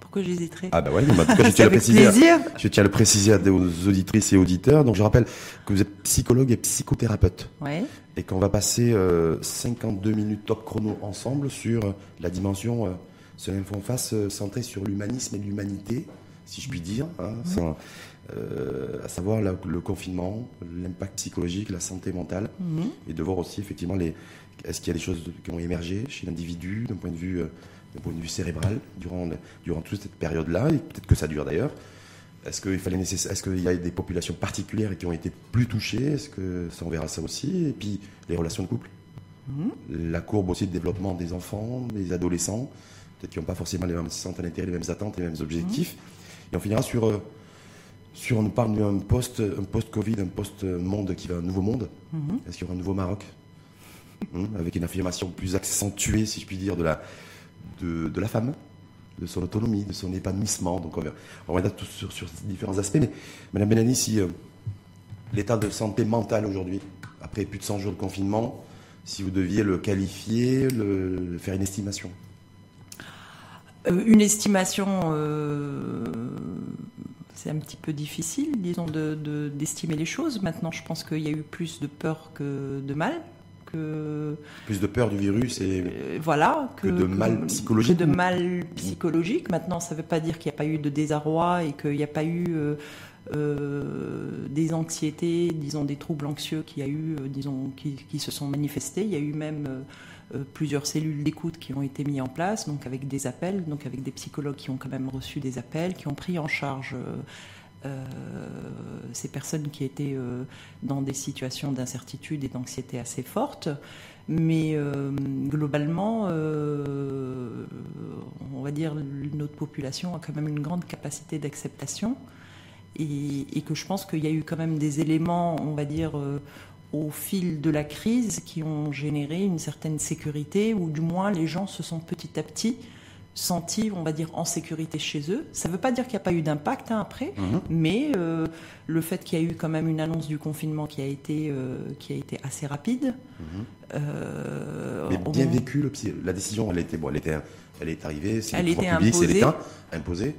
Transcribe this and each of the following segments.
Pourquoi j'hésiterais Ah bah ouais, mais en tout cas, je tiens, à le préciser, je tiens à le préciser à aux auditrices et auditeurs. Donc je rappelle que vous êtes psychologue et psychothérapeute. Ouais. Et qu'on va passer 52 minutes top chrono ensemble sur la dimension, euh, ce en face, centrée sur l'humanisme et l'humanité, si je puis dire. Hein, sans, euh, à savoir le confinement, l'impact psychologique, la santé mentale, Mhm. et de voir aussi effectivement les, est-ce qu'il y a des choses qui ont émergé chez l'individu d'un point de vue, euh, d'un point de vue cérébral durant, durant toute cette période-là, et peut-être que ça dure d'ailleurs. Est-ce qu'il fallait est-ce qu'il y a des populations particulières qui ont été plus touchées? Est-ce que ça on verra ça aussi? Et puis les relations de couple, Mhm. la courbe aussi de développement des enfants, des adolescents, peut-être qui n'ont pas forcément les mêmes centres d'intérêt, les mêmes attentes, les mêmes objectifs. Et on finira sur euh, sur, on nous parle d'un post, un post-Covid, un post-monde qui va, un nouveau monde. Mhm. Est-ce qu'il y aura un nouveau Maroc? Avec une affirmation plus accentuée, si je puis dire, de la, de, la femme, de son autonomie, de son épanouissement. Donc on va, va tout sur, différents aspects. Mais Madame Benani, si euh, l'état de santé mentale aujourd'hui, après plus de 100 jours de confinement, si vous deviez le qualifier, le, faire une estimation? Euh, une estimation, euh, c'est un petit peu difficile, disons, de- de- d'estimer les choses. Maintenant, je pense qu'il y a eu plus de peur que de mal. Que, Plus de peur du virus et euh, voilà, Que de mal psychologique que de mal psychologique. Maintenant, ça ne veut pas dire qu'il n'y a pas eu de désarroi et qu'il n'y a pas eu euh, euh, des anxiétés, disons des troubles anxieux qui, a eu, disons, qui, qui se sont manifestés. Il y a eu même plusieurs cellules d'écoute qui ont été mises en place, donc avec des appels, donc avec des psychologues qui ont quand même reçu des appels, qui ont pris en charge. Euh, ces personnes qui étaient euh, dans des situations d'incertitude et d'anxiété assez fortes. Mais euh, globalement, on va dire notre population a quand même une grande capacité d'acceptation et, que je pense qu'il y a eu quand même des éléments, on va dire, au fil de la crise qui ont généré une certaine sécurité ou du moins les gens se sont petit à petit sentis, on va dire, en sécurité chez eux. Ça ne veut pas dire qu'il n'y a pas eu d'impact hein, après, Mhm. mais euh, le fait qu'il y a eu quand même une annonce du confinement qui a été, euh, qui a été assez rapide. euh, Mais au bien vécu, le la décision, elle était, bon, elle était, elle est arrivée, c'est le pouvoir public, c'est imposée. l'État imposé.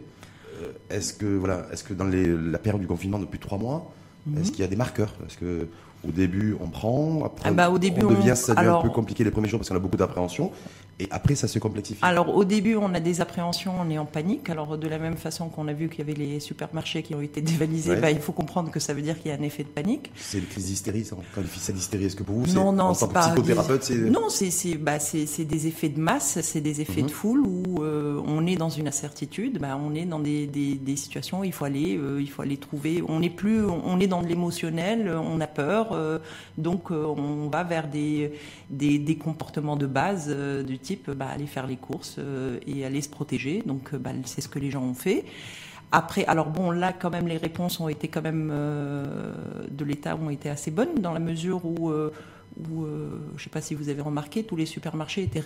Euh, Est-ce que voilà, est-ce que dans les- la période du confinement depuis trois mois, Mhm. est-ce qu'il y a des marqueurs? Est-ce que au début on prend, après Ah bah, au début, on devient, on- ça devient alors- un peu compliqué les premiers jours parce qu'on a beaucoup d'appréhension, et après ça se complexifie. Alors au début, on a des appréhensions, on est en panique. Alors de la même façon qu'on a vu qu'il y avait les supermarchés qui ont été dévalisés, Ouais. bah, il faut comprendre que ça veut dire qu'il y a un effet de panique. C'est les crises d'hystérie, ça, on qualifie ça d'hystérie. Est-ce que pour vous, c'est Non, non, en tant que psychothérapeute, c'est Non, c'est c'est bah, c'est c'est des effets de masse, c'est des effets Mhm. de foule où euh, on est dans une incertitude, bah, on est dans des, des, des situations où il faut aller, euh, il faut aller trouver. On n'est plus, on est dans de l'émotionnel, on a peur, euh, donc on va vers des des, des comportements de base du type bah, aller faire les courses euh, et aller se protéger. Donc euh, bah, c'est ce que les gens ont fait. Après, alors bon, là quand même les réponses ont été quand même euh, de l'État ont été assez bonnes dans la mesure où, euh, où je ne sais pas si vous avez remarqué, tous les supermarchés étaient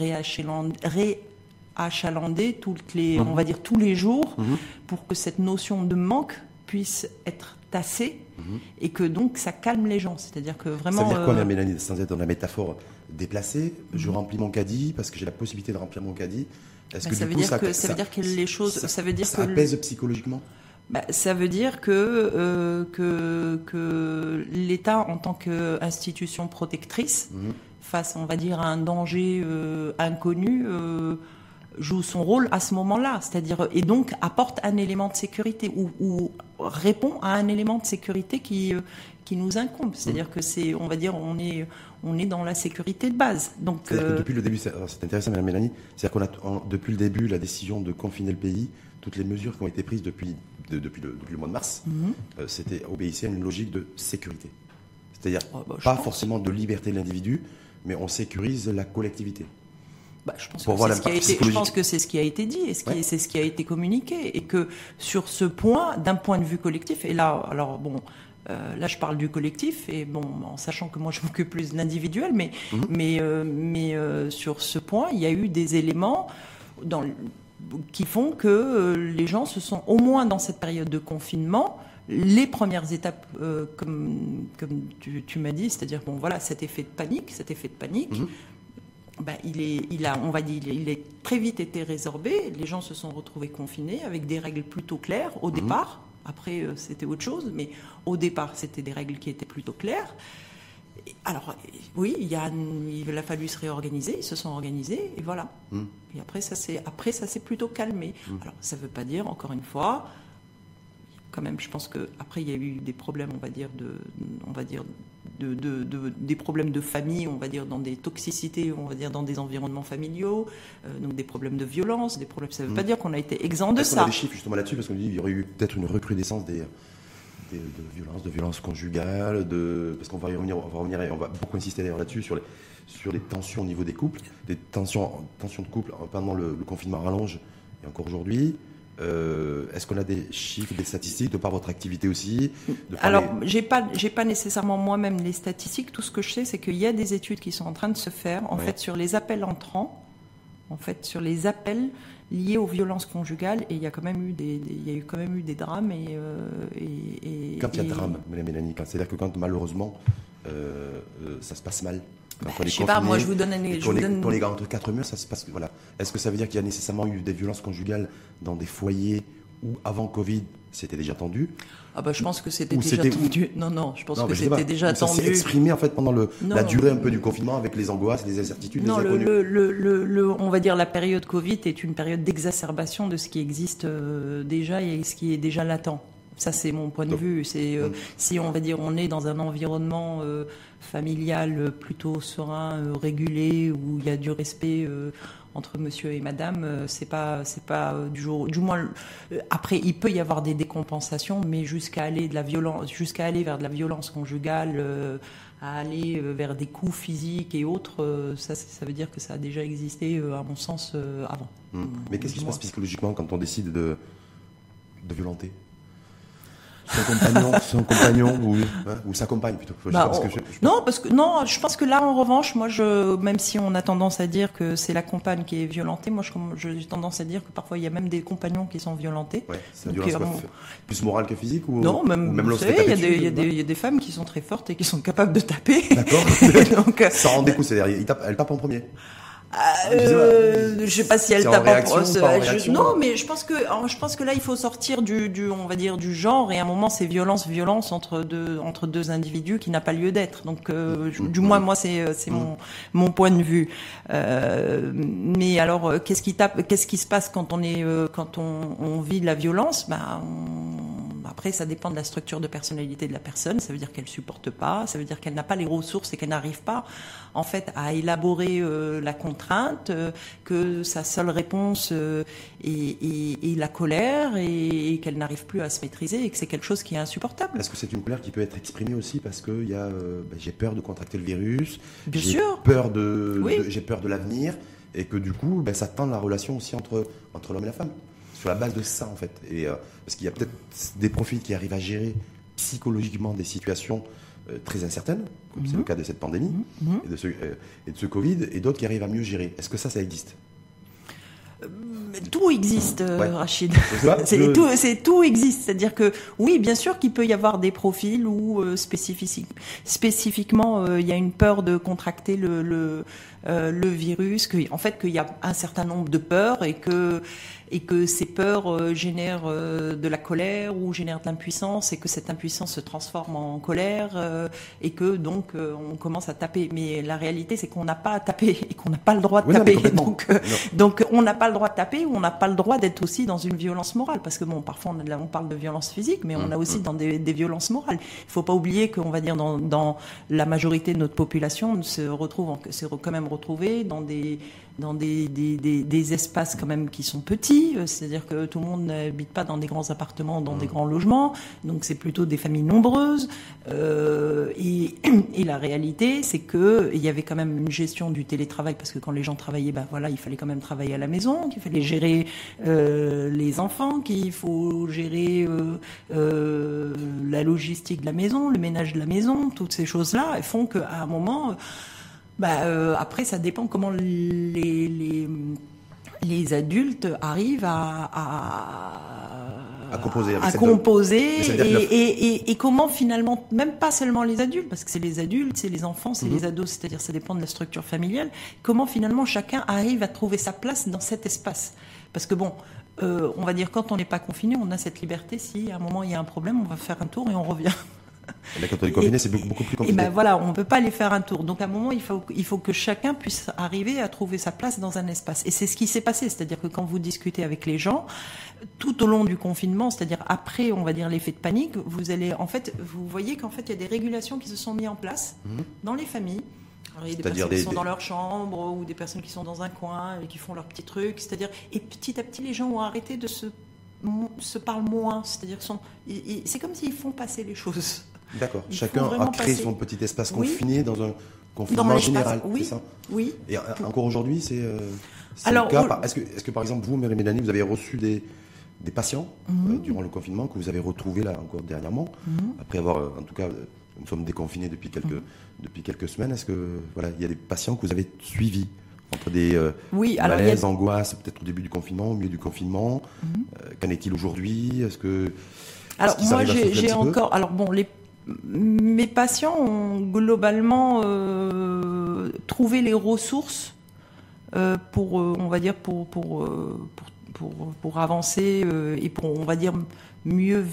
réachalandés, toutes les, Mhm. on va dire tous les jours, Mhm. pour que cette notion de manque puisse être tassée Mhm. et que donc ça calme les gens. C'est-à-dire que Ça vraiment. veut dire quoi, euh, Mélanie, sans être dans la métaphore déplacée Je remplis mon caddie parce que j'ai la possibilité de remplir mon caddie. Est-ce bah, que ça, veut coup, dire ça, que, ça veut dire que les choses, ça, veut dire ça que apaise psychologiquement? Bah, ça veut dire que, euh, que, que l'État, en tant qu'institution protectrice, Mhm. face, on va dire, à un danger euh, inconnu, euh, joue son rôle à ce moment-là. C'est-à-dire, et donc apporte un élément de sécurité ou, ou répond à un élément de sécurité qui, euh, qui nous incombe. C'est-à-dire que c'est, on va dire, on est, on est dans la sécurité de base. Donc, que euh, depuis le début, c'est intéressant, Madame Mélanie, c'est-à-dire qu'on a en- depuis le début la décision de confiner le pays, toutes les mesures qui ont été prises depuis, de- depuis, le, depuis le mois de mars, mhm. euh, c'était obéissait à une logique de sécurité. C'est-à-dire Oh, bah, pas pense. forcément de liberté de l'individu, mais on sécurise la collectivité. Bah, je pense que c'est ce qui a été, je psychologique. pense que c'est ce qui a été dit et ce qui Ouais. c'est ce qui a été communiqué et que sur ce point, d'un point de vue collectif, et là, alors bon, euh, là je parle du collectif et bon, en sachant que moi je m'occupe plus de l'individuel, mais Mhm. mais euh, mais euh, sur ce point, il y a eu des éléments dans le- qui font que les gens se sont au moins dans cette période de confinement les premières étapes, comme, comme tu, tu m'as dit, c'est-à-dire, bon, voilà, cet effet de panique, cet effet de panique, Mhm. Ben, il, est, il, a, on va dire, il est très vite été résorbé. Les gens se sont retrouvés confinés avec des règles plutôt claires au mhm. départ. Après, euh, c'était autre chose, mais au départ, c'était des règles qui étaient plutôt claires. Alors, oui, il, a, il a fallu se réorganiser, ils se sont organisés, et voilà. Mhm. Et après, ça s'est plutôt calmé. Mhm. Alors, ça ne veut pas dire, encore une fois, quand même, je pense qu'après, il y a eu des problèmes, on va dire, de, on va dire, de, des problèmes de famille, on va dire, dans des toxicités, on va dire, dans des environnements familiaux, euh, donc des problèmes de violence, des problèmes. Ça ne veut pas mm. dire qu'on a été exempt de ça. On a des chiffres justement là-dessus? Parce qu'on dit qu'il y aurait eu peut-être une recrudescence des, de violences, de violences conjugales, de parce qu'on va y revenir, on va revenir, et on va beaucoup insister d'ailleurs là-dessus sur les sur les tensions au niveau des couples, des tensions, tensions de couple pendant le, le confinement rallonge et encore aujourd'hui. Euh, est-ce qu'on a des chiffres, des statistiques de par votre activité aussi Alors, j'ai pas, j'ai pas nécessairement moi-même les statistiques. Tout ce que je sais, c'est qu'il y a des études qui sont en train de se faire, en fait, sur les appels entrants, en fait, sur les appels liés aux violences conjugales. Et il y a quand même eu des, il y a eu quand même eu des drames et. Euh, et, quand il y a des drames, Mélanie, c'est-à-dire que quand malheureusement euh, ça se passe mal. Bah, je sais pas, moi je vous donne un pour, les, pour les gars entre quatre murs, ça se passe. Voilà. Est-ce que ça veut dire qu'il y a nécessairement eu des violences conjugales dans des foyers où avant Covid c'était déjà tendu? Ah bah je pense que c'était déjà tendu. Non non, je pense que c'était déjà tendu. Ça s'est exprimé en fait pendant le, la durée un peu du confinement avec les angoisses, les incertitudes, non, les le, le, le, on va dire la période Covid est une période d'exacerbation de ce qui existe euh, déjà et ce qui est déjà latent. Ça, c'est mon point de vue. C'est euh, si on va dire on est dans un environnement euh, familial plutôt serein, euh, régulé, où il y a du respect entre monsieur et madame, c'est pas c'est pas du jour du moins après il peut y avoir des décompensations, mais jusqu'à aller de la violence, jusqu'à aller vers de la violence conjugale, à aller vers des coups physiques et autres, ça ça veut dire que ça a déjà existé à mon sens avant. Hum. Mais qu'est-ce qui se passe psychologiquement quand on décide de de violenter? Son compagnon, son compagnon ou, hein, ou sa compagne plutôt. Bah, non, parce que non, je pense que là en revanche, moi, je, même si on a tendance à dire que c'est la compagne qui est violentée, moi, j'ai tendance à dire que parfois il y a même des compagnons qui sont violentés. Ouais, c'est euh, plus morale que physique ou non, même, ou même vous savez, il y, a des, y, a des, y a des femmes qui sont très fortes et qui sont capables de taper. D'accord. Donc, ça rend des coups, c'est-à-dire, elle tape en premier. Euh, je sais pas si elle tape en, en Non, mais je pense que je pense que là il faut sortir du, du on va dire du genre et à un moment c'est violence violence entre deux entre deux individus qui n'a pas lieu d'être. Donc euh, du moins moi c'est euh, c'est mon mon point de vue. Euh, mais alors euh, qu'est-ce qui tape qu'est-ce qui se passe quand on est quand on, on vit de la violence? Ben après, ça dépend de la structure de personnalité de la personne. Ça veut dire qu'elle supporte pas. Ça veut dire qu'elle n'a pas les ressources et qu'elle n'arrive pas, en fait, à élaborer euh, la contrainte, euh, que sa seule réponse euh, est, la colère et, qu'elle n'arrive plus à se maîtriser et que c'est quelque chose qui est insupportable. Est-ce que c'est une colère qui peut être exprimée aussi parce que y a, ben, j'ai peur de contracter le virus, Bien j'ai peur de, j'ai peur de l'avenir et que du coup, ben, ça tend la relation aussi entre entre l'homme et la femme sur la base de ça en fait. Et, parce qu'il y a peut-être des profils qui arrivent à gérer psychologiquement des situations très incertaines, comme c'est le mhm. cas de cette pandémie mhm. et, de ce, euh, et de ce Covid, et d'autres qui arrivent à mieux gérer. Est-ce que ça, ça existe? Tout existe, Rachid. C'est tout, tout, existe. C'est-à-dire que oui, bien sûr qu'il peut y avoir des profils où spécifiquement il y a une peur de contracter le, le, le virus, que, en fait qu'il y a un certain nombre de peurs et que et que ces peurs euh, génèrent euh, de la colère ou génèrent de l'impuissance et que cette impuissance se transforme en colère euh, et que donc on commence à taper. Mais la réalité, c'est qu'on n'a pas à taper et qu'on n'a pas le droit de taper. Donc, donc on n'a pas le droit de taper ou on n'a pas le droit d'être aussi dans une violence morale parce que bon, parfois on, on parle de violence physique, mais on a aussi dans des, des violences morales. Il faut pas oublier qu'on va dire dans, dans la majorité de notre population, on se retrouve, s'est quand même retrouvé dans des dans des, des, des, des, espaces quand même qui sont petits, euh, c'est-à-dire que tout le monde n'habite pas dans des grands appartements, dans des mmh. grands logements, donc c'est plutôt des familles nombreuses. Euh, et, et, la réalité, c'est que il y avait quand même une gestion du télétravail parce que quand les gens travaillaient, ben voilà, il fallait quand même travailler à la maison, qu'il fallait gérer euh, les enfants, qu'il faut gérer euh, euh, la logistique de la maison, le ménage de la maison, toutes ces choses-là, font qu'à un moment bah, euh, Après, ça dépend comment les, les, les adultes arrivent à, à, à composer, à composer et- et- et comment finalement, même pas seulement les adultes, parce que c'est les adultes, c'est les enfants, c'est Mhm. les ados, c'est-à-dire ça dépend de la structure familiale, comment finalement chacun arrive à trouver sa place dans cet espace? Parce que bon, euh, on va dire quand on n'est pas confiné, on a cette liberté, si à un moment il y a un problème, on va faire un tour et on revient. Là, quand on est confiné, c'est beaucoup, beaucoup plus Et compliqué. ben voilà, on ne peut pas aller faire un tour. Donc à un moment, il faut, il faut que chacun puisse arriver à trouver sa place dans un espace. Et c'est ce qui s'est passé. C'est-à-dire que quand vous discutez avec les gens, tout au long du confinement, c'est-à-dire après, on va dire l'effet de panique, vous allez, en fait, vous voyez qu'en fait, il y a des régulations qui se sont mises en place dans les familles. Alors, il y a des personnes qui sont des- dans leur chambre ou des personnes qui sont dans un coin et qui font leurs petits trucs. C'est-à-dire, et petit à petit, les gens ont arrêté de se se parlent moins, c'est-à-dire sont- c'est comme s'ils font passer les choses. D'accord. Chacun a créé passer- son petit espace Oui. confiné dans un confinement général. oui, ça oui. Et encore aujourd'hui, c'est euh, le cas. Est-ce que, est-ce que, par exemple, vous, Mary Mélanie, vous avez reçu des, des patients Mhm. euh, durant le confinement que vous avez retrouvés là encore dernièrement, après avoir, euh, en tout cas, euh, nous sommes déconfinés depuis quelques, Mhm. depuis quelques semaines. Est-ce que voilà, il y a des patients que vous avez suivis entre des euh, Oui, alors a- malaises, angoisses, peut-être au début du confinement, au milieu du confinement. Euh, qu'en est-il aujourd'hui? Est-ce que Mhm. Alors moi j'ai encore alors bon les mes patients ont globalement euh, trouvé les ressources euh, pour euh, on va dire pour avancer et pour on va dire mieux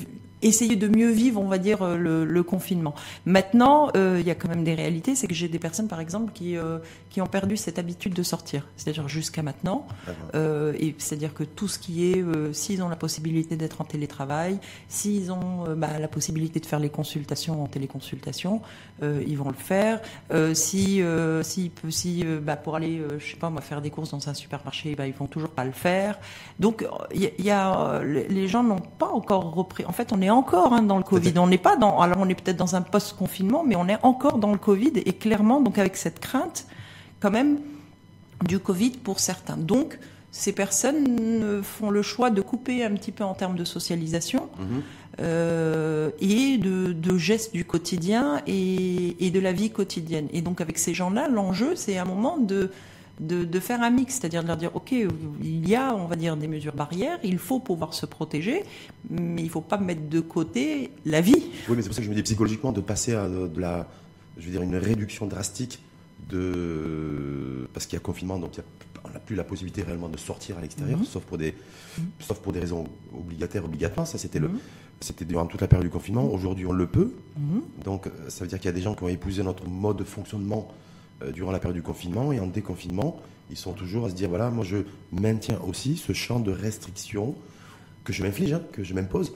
essayer de mieux vivre on va dire euh, le, le confinement. Maintenant euh, il y a quand même des réalités c'est que j'ai des personnes par exemple qui euh, qui ont perdu cette habitude de sortir c'est-à-dire jusqu'à maintenant euh, et c'est-à-dire que tout ce qui est, s'ils ont la possibilité d'être en télétravail, s'ils ont bah, la possibilité de faire les consultations en téléconsultation, ils vont le faire. Si, si, bah, pour aller, je sais pas moi, faire des courses dans un supermarché, bah, ils vont toujours pas le faire. Donc, il y a, y les gens n'ont pas encore repris. En fait, on est encore hein, dans le Covid. On n'est pas dans. Alors, on est peut-être dans un post-confinement, mais on est encore dans le Covid et clairement, donc avec cette crainte, quand même du Covid pour certains. Donc, ces personnes font le choix de couper un petit peu en termes de socialisation Mhm. euh, et de, de gestes du quotidien et, et de la vie quotidienne. Et donc, avec ces gens-là, l'enjeu, c'est un moment de, de, de faire un mix, c'est-à-dire de leur dire, OK, il y a, on va dire, des mesures barrières, il faut pouvoir se protéger, mais il ne faut pas mettre de côté la vie. Oui, mais c'est pour ça que je me dis psychologiquement de passer à de, la, je veux dire, une réduction drastique de, parce qu'il y a confinement, donc il y a- on n'a plus la possibilité réellement de sortir à l'extérieur, Mhm. sauf pour des, sauf pour des raisons obligataires, obligatoires. Ça, c'était le, Mhm. c'était durant toute la période du confinement. Aujourd'hui, on le peut. Mhm. Donc, ça veut dire qu'il y a des gens qui ont épousé notre mode de fonctionnement durant la période du confinement et en déconfinement, ils sont toujours à se dire voilà, moi je maintiens aussi ce champ de restrictions que je m'inflige, hein, que je m'impose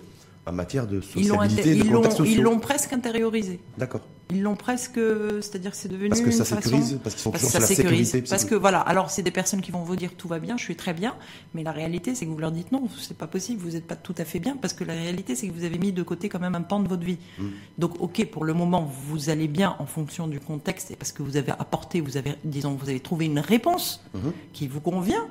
en matière de sociabilité, de ils l'ont- contacts ils l'ont presque intériorisé. D'accord. Ils l'ont presque, c'est-à-dire que c'est devenu Parce que ça une façon- sécurise, parce qu'ils sont Parce toujours que sur ça la sécurise. sécurité. Parce que voilà, alors c'est des personnes qui vont vous dire tout va bien, je suis très bien, mais la réalité c'est que vous leur dites non, c'est pas possible, vous n'êtes pas tout à fait bien, parce que la réalité c'est que vous avez mis de côté quand même un pan de votre vie. Mm. Donc ok, pour le moment vous allez bien en fonction du contexte et parce que vous avez apporté, vous avez, disons, vous avez trouvé une réponse Mhm. qui vous convient.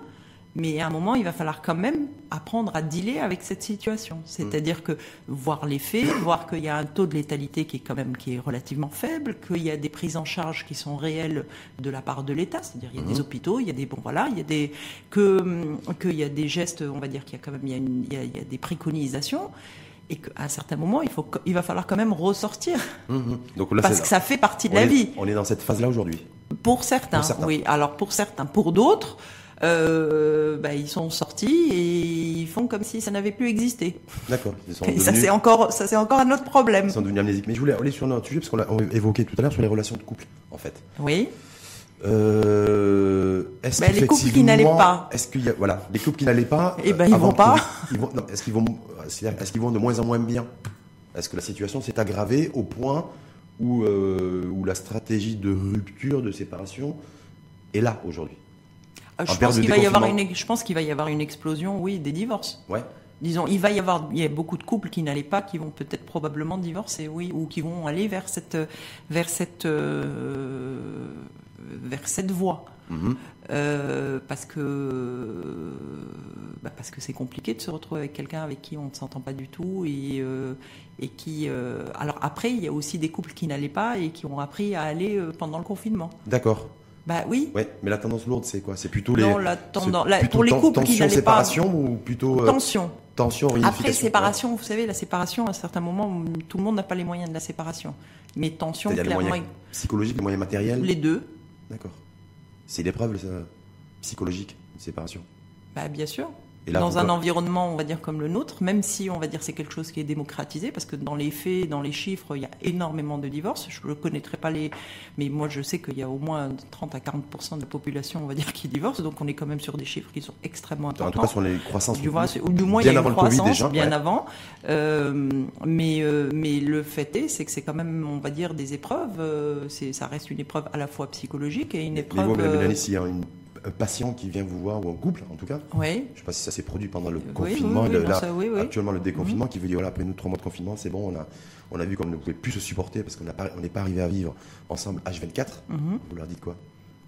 Mais à un moment, il va falloir quand même apprendre à dealer avec cette situation. C'est-à-dire que voir les faits, voir qu'il y a un taux de létalité qui est quand même qui est relativement faible, qu'il y a des prises en charge qui sont réelles de la part de l'État. C'est-à-dire il y a des hôpitaux, il y a des bon voilà, il y a des que hum, qu'il y a des gestes, on va dire qu'il y a quand même il y a, une- il y a- il y a des préconisations et qu'à un certain moment, il faut il va falloir quand même ressortir Mhm. Donc là, parce que ça fait partie de on la est- vie. On est dans cette phase-là aujourd'hui. Pour certains. oui. Alors pour certains, pour d'autres, euh, bah, ils sont sortis et ils font comme si ça n'avait plus existé. D'accord. Et ça devenus- c'est encore, ça c'est encore un autre problème. ils sont devenus amnésiques. Mais je voulais aller sur un autre sujet, parce qu'on l'a évoqué tout à l'heure, sur les relations de couple, en fait. Oui. Euh, est-ce Ben, les couples qui n'allaient pas. Est-ce qu'il y a, voilà, les couples qui n'allaient pas. Eh ben, ils vont pas. ils vont- est-ce qu'ils vont, est-ce qu'ils vont de moins en moins bien? Est-ce que la situation s'est aggravée au point où, euh, où la stratégie de rupture, de séparation est là aujourd'hui? Euh, En Je pense qu'il va y avoir une, déconfinement. je pense qu'il va y avoir une explosion, oui, des divorces. Ouais. Disons, il va y avoir, il y a beaucoup de couples qui n'allaient pas, qui vont peut-être probablement divorcer, oui, ou qui vont aller vers cette, vers cette, euh, vers cette voie. Mhm. Euh, parce que bah, parce que c'est compliqué de se retrouver avec quelqu'un avec qui on ne s'entend pas du tout et euh, et qui euh, alors après il y a aussi des couples qui n'allaient pas et qui ont appris à aller pendant le confinement. D'accord. Bah oui. Ouais, mais la tendance lourde, c'est quoi? C'est plutôt les. Non, la c'est tendance- la- plutôt pour les couples qui tension, n'allaient pas- séparation ou plutôt. euh, Tension. tension, Après, séparation, vous savez, la séparation, à certains moments, tout le monde n'a pas les moyens de la séparation. Mais tension, clairement. Les moyens psychologiques, les moyens matériels? Les deux. D'accord. C'est l'épreuve psychologique, une séparation? Bah, Bien sûr dans un environnement, on va dire, comme le nôtre, même si on va dire c'est quelque chose qui est démocratisé, parce que dans les faits, dans les chiffres, il y a énormément de divorces. Je ne connaîtrai pas les. Mais moi, je sais qu'il y a au moins 30 à 40% de la population, on va dire, qui divorce. Donc on est quand même sur des chiffres qui sont extrêmement importants. En tout cas, sur les croissances. Du, moins, du moins, il y a une croissance, déjà, bien avant. Euh, mais, euh, mais le fait est, c'est que c'est quand même, on va dire, des épreuves. Euh, ça reste une épreuve à la fois psychologique et une épreuve. Mais vous, Mélanie, s'il y a une un patient qui vient vous voir, ou un couple en tout cas. Oui. Je ne sais pas si ça s'est produit pendant le confinement, là, actuellement le déconfinement, mhm. qui veut dire voilà, après nous trois mois de confinement, c'est bon, on a, on a vu qu'on ne pouvait plus se supporter parce qu'on n'est pas arrivé à vivre ensemble H24. Mhm. Vous leur dites quoi?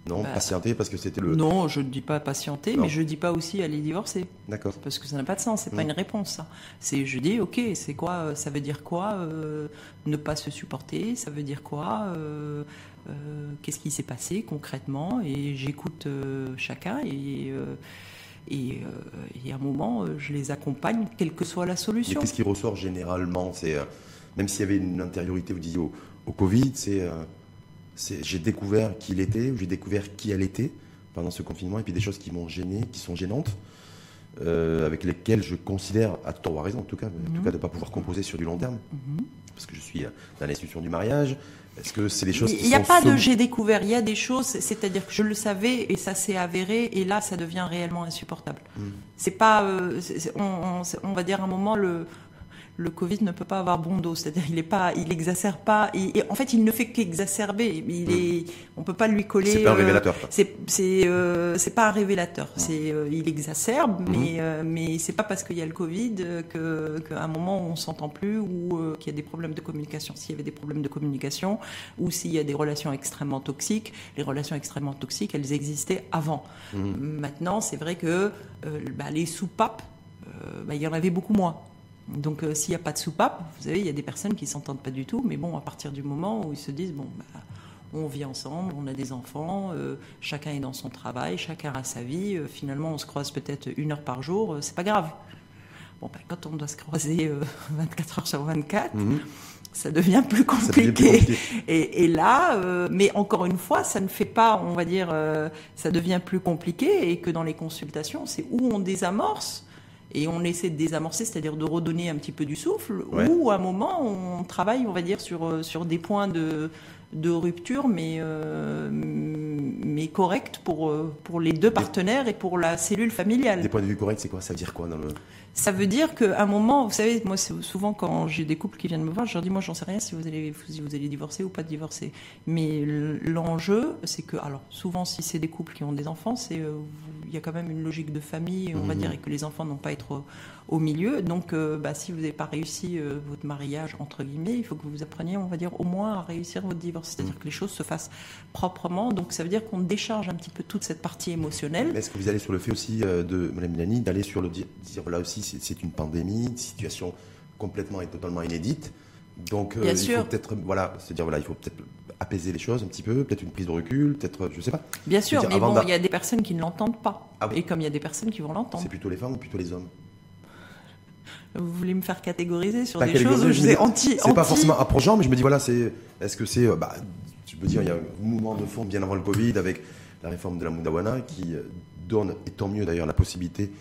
Non, bah, patienter parce que c'était le. Non, je ne dis pas patienter, mais je ne dis pas aussi aller divorcer. D'accord. Parce que ça n'a pas de sens, c'est pas mhm. une réponse. Ça. C'est, je dis, ok, c'est quoi Ça veut dire quoi euh, Ne pas se supporter Ça veut dire quoi euh, euh, qu'est-ce qui s'est passé concrètement et j'écoute euh, chacun et, euh, et, à un moment je les accompagne quelle que soit la solution. Qu'est-ce qui ressort généralement C'est même s'il y avait une intériorité, vous disiez au, au Covid, c'est j'ai découvert qui il était ou j'ai découvert qui elle était pendant ce confinement et puis des choses qui m'ont gêné, qui sont gênantes. avec lesquelles je considère, à tort ou à raison en tout cas, en tout mhm. cas de ne pas pouvoir composer sur du long terme, mhm. parce que je suis dans l'institution du mariage, est-ce que c'est des choses Il n'y a pas de j'ai découvert, il y a des choses, c'est-à-dire que je le savais et ça s'est avéré et là ça devient réellement insupportable. Hmm. C'est pas, euh, on, on, va dire à un moment le le Covid ne peut pas avoir bon dos, c'est-à-dire il est pas, il exacerbe pas. et en fait, il ne fait qu'exacerber. Il est, hmm. on peut pas lui coller. C'est pas un euh, révélateur. c'est c'est euh, c'est pas un révélateur. Hmm. C'est euh, il exacerbe, hmm. mais mais c'est pas parce qu'il y a le Covid que qu'à un moment on s'entend plus ou qu'il y a des problèmes de communication. S'il y avait des problèmes de communication ou s'il y a des relations extrêmement toxiques, les relations extrêmement toxiques, elles existaient avant. Maintenant, c'est vrai que bah, les soupapes, bah, il y en avait beaucoup moins. Donc euh, s'il n'y a pas de soupape, vous savez, il y a des personnes qui s'entendent pas du tout, mais bon, à partir du moment où ils se disent, bon, bah, on vit ensemble, on a des enfants, euh, chacun est dans son travail, chacun a sa vie, euh, finalement on se croise peut-être une heure par jour, c'est pas grave. Bon, bah, quand on doit se croiser 24 heures sur 24, mhm. ça devient plus compliqué. Et, et, là, mais encore une fois, ça ne fait pas, on va dire, ça devient plus compliqué et que dans les consultations, c'est où on désamorce et on essaie de désamorcer, c'est-à-dire de redonner un petit peu du souffle, ou à un moment on travaille, on va dire, sur, euh, sur des points de, de rupture, mais, euh, mais corrects pour, euh, pour les deux partenaires et pour la cellule familiale. Des points de vue corrects, c'est quoi? Ça veut dire quoi dans le... Ça veut dire qu'à un moment, vous savez, moi, souvent quand j'ai des couples qui viennent me voir, je leur dis, moi, j'en sais rien si vous allez, si vous allez divorcer ou pas divorcer. Mais l'enjeu, c'est que, alors, souvent, si c'est des couples qui ont des enfants, c'est, il y a quand même une logique de famille, on va mhm. dire, et que les enfants n'ont pas à être au milieu. Donc, euh, bah, si vous n'avez pas réussi euh, votre mariage, entre guillemets, il faut que vous appreniez, on va dire, au moins à réussir votre divorce. C'est-à-dire mm. que les choses se fassent proprement. Donc, ça veut dire qu'on décharge un petit peu toute cette partie émotionnelle. Est-ce que vous allez sur le fait aussi euh, de Mme Mélanie d'aller sur le dire, là aussi, c'est une pandémie, une situation complètement et totalement inédite. Donc, il faut peut-être, voilà, se dire, voilà, il faut peut-être apaiser les choses un petit peu, peut-être une prise de recul, peut-être, je sais pas. Bien sûr, mais bon, il y a des personnes qui ne l'entendent pas. Ah et comme il y a des personnes qui vont l'entendre. C'est plutôt les femmes ou plutôt les hommes? Vous voulez me faire catégoriser sur des choses où je anti. C'est pas forcément approchant, mais je me dis voilà, c'est est-ce que c'est, euh, bah, je peux dire, il y a un mouvement de fond bien avant le Covid avec la réforme de la Mundawana qui euh, donne, et tant mieux d'ailleurs, la possibilité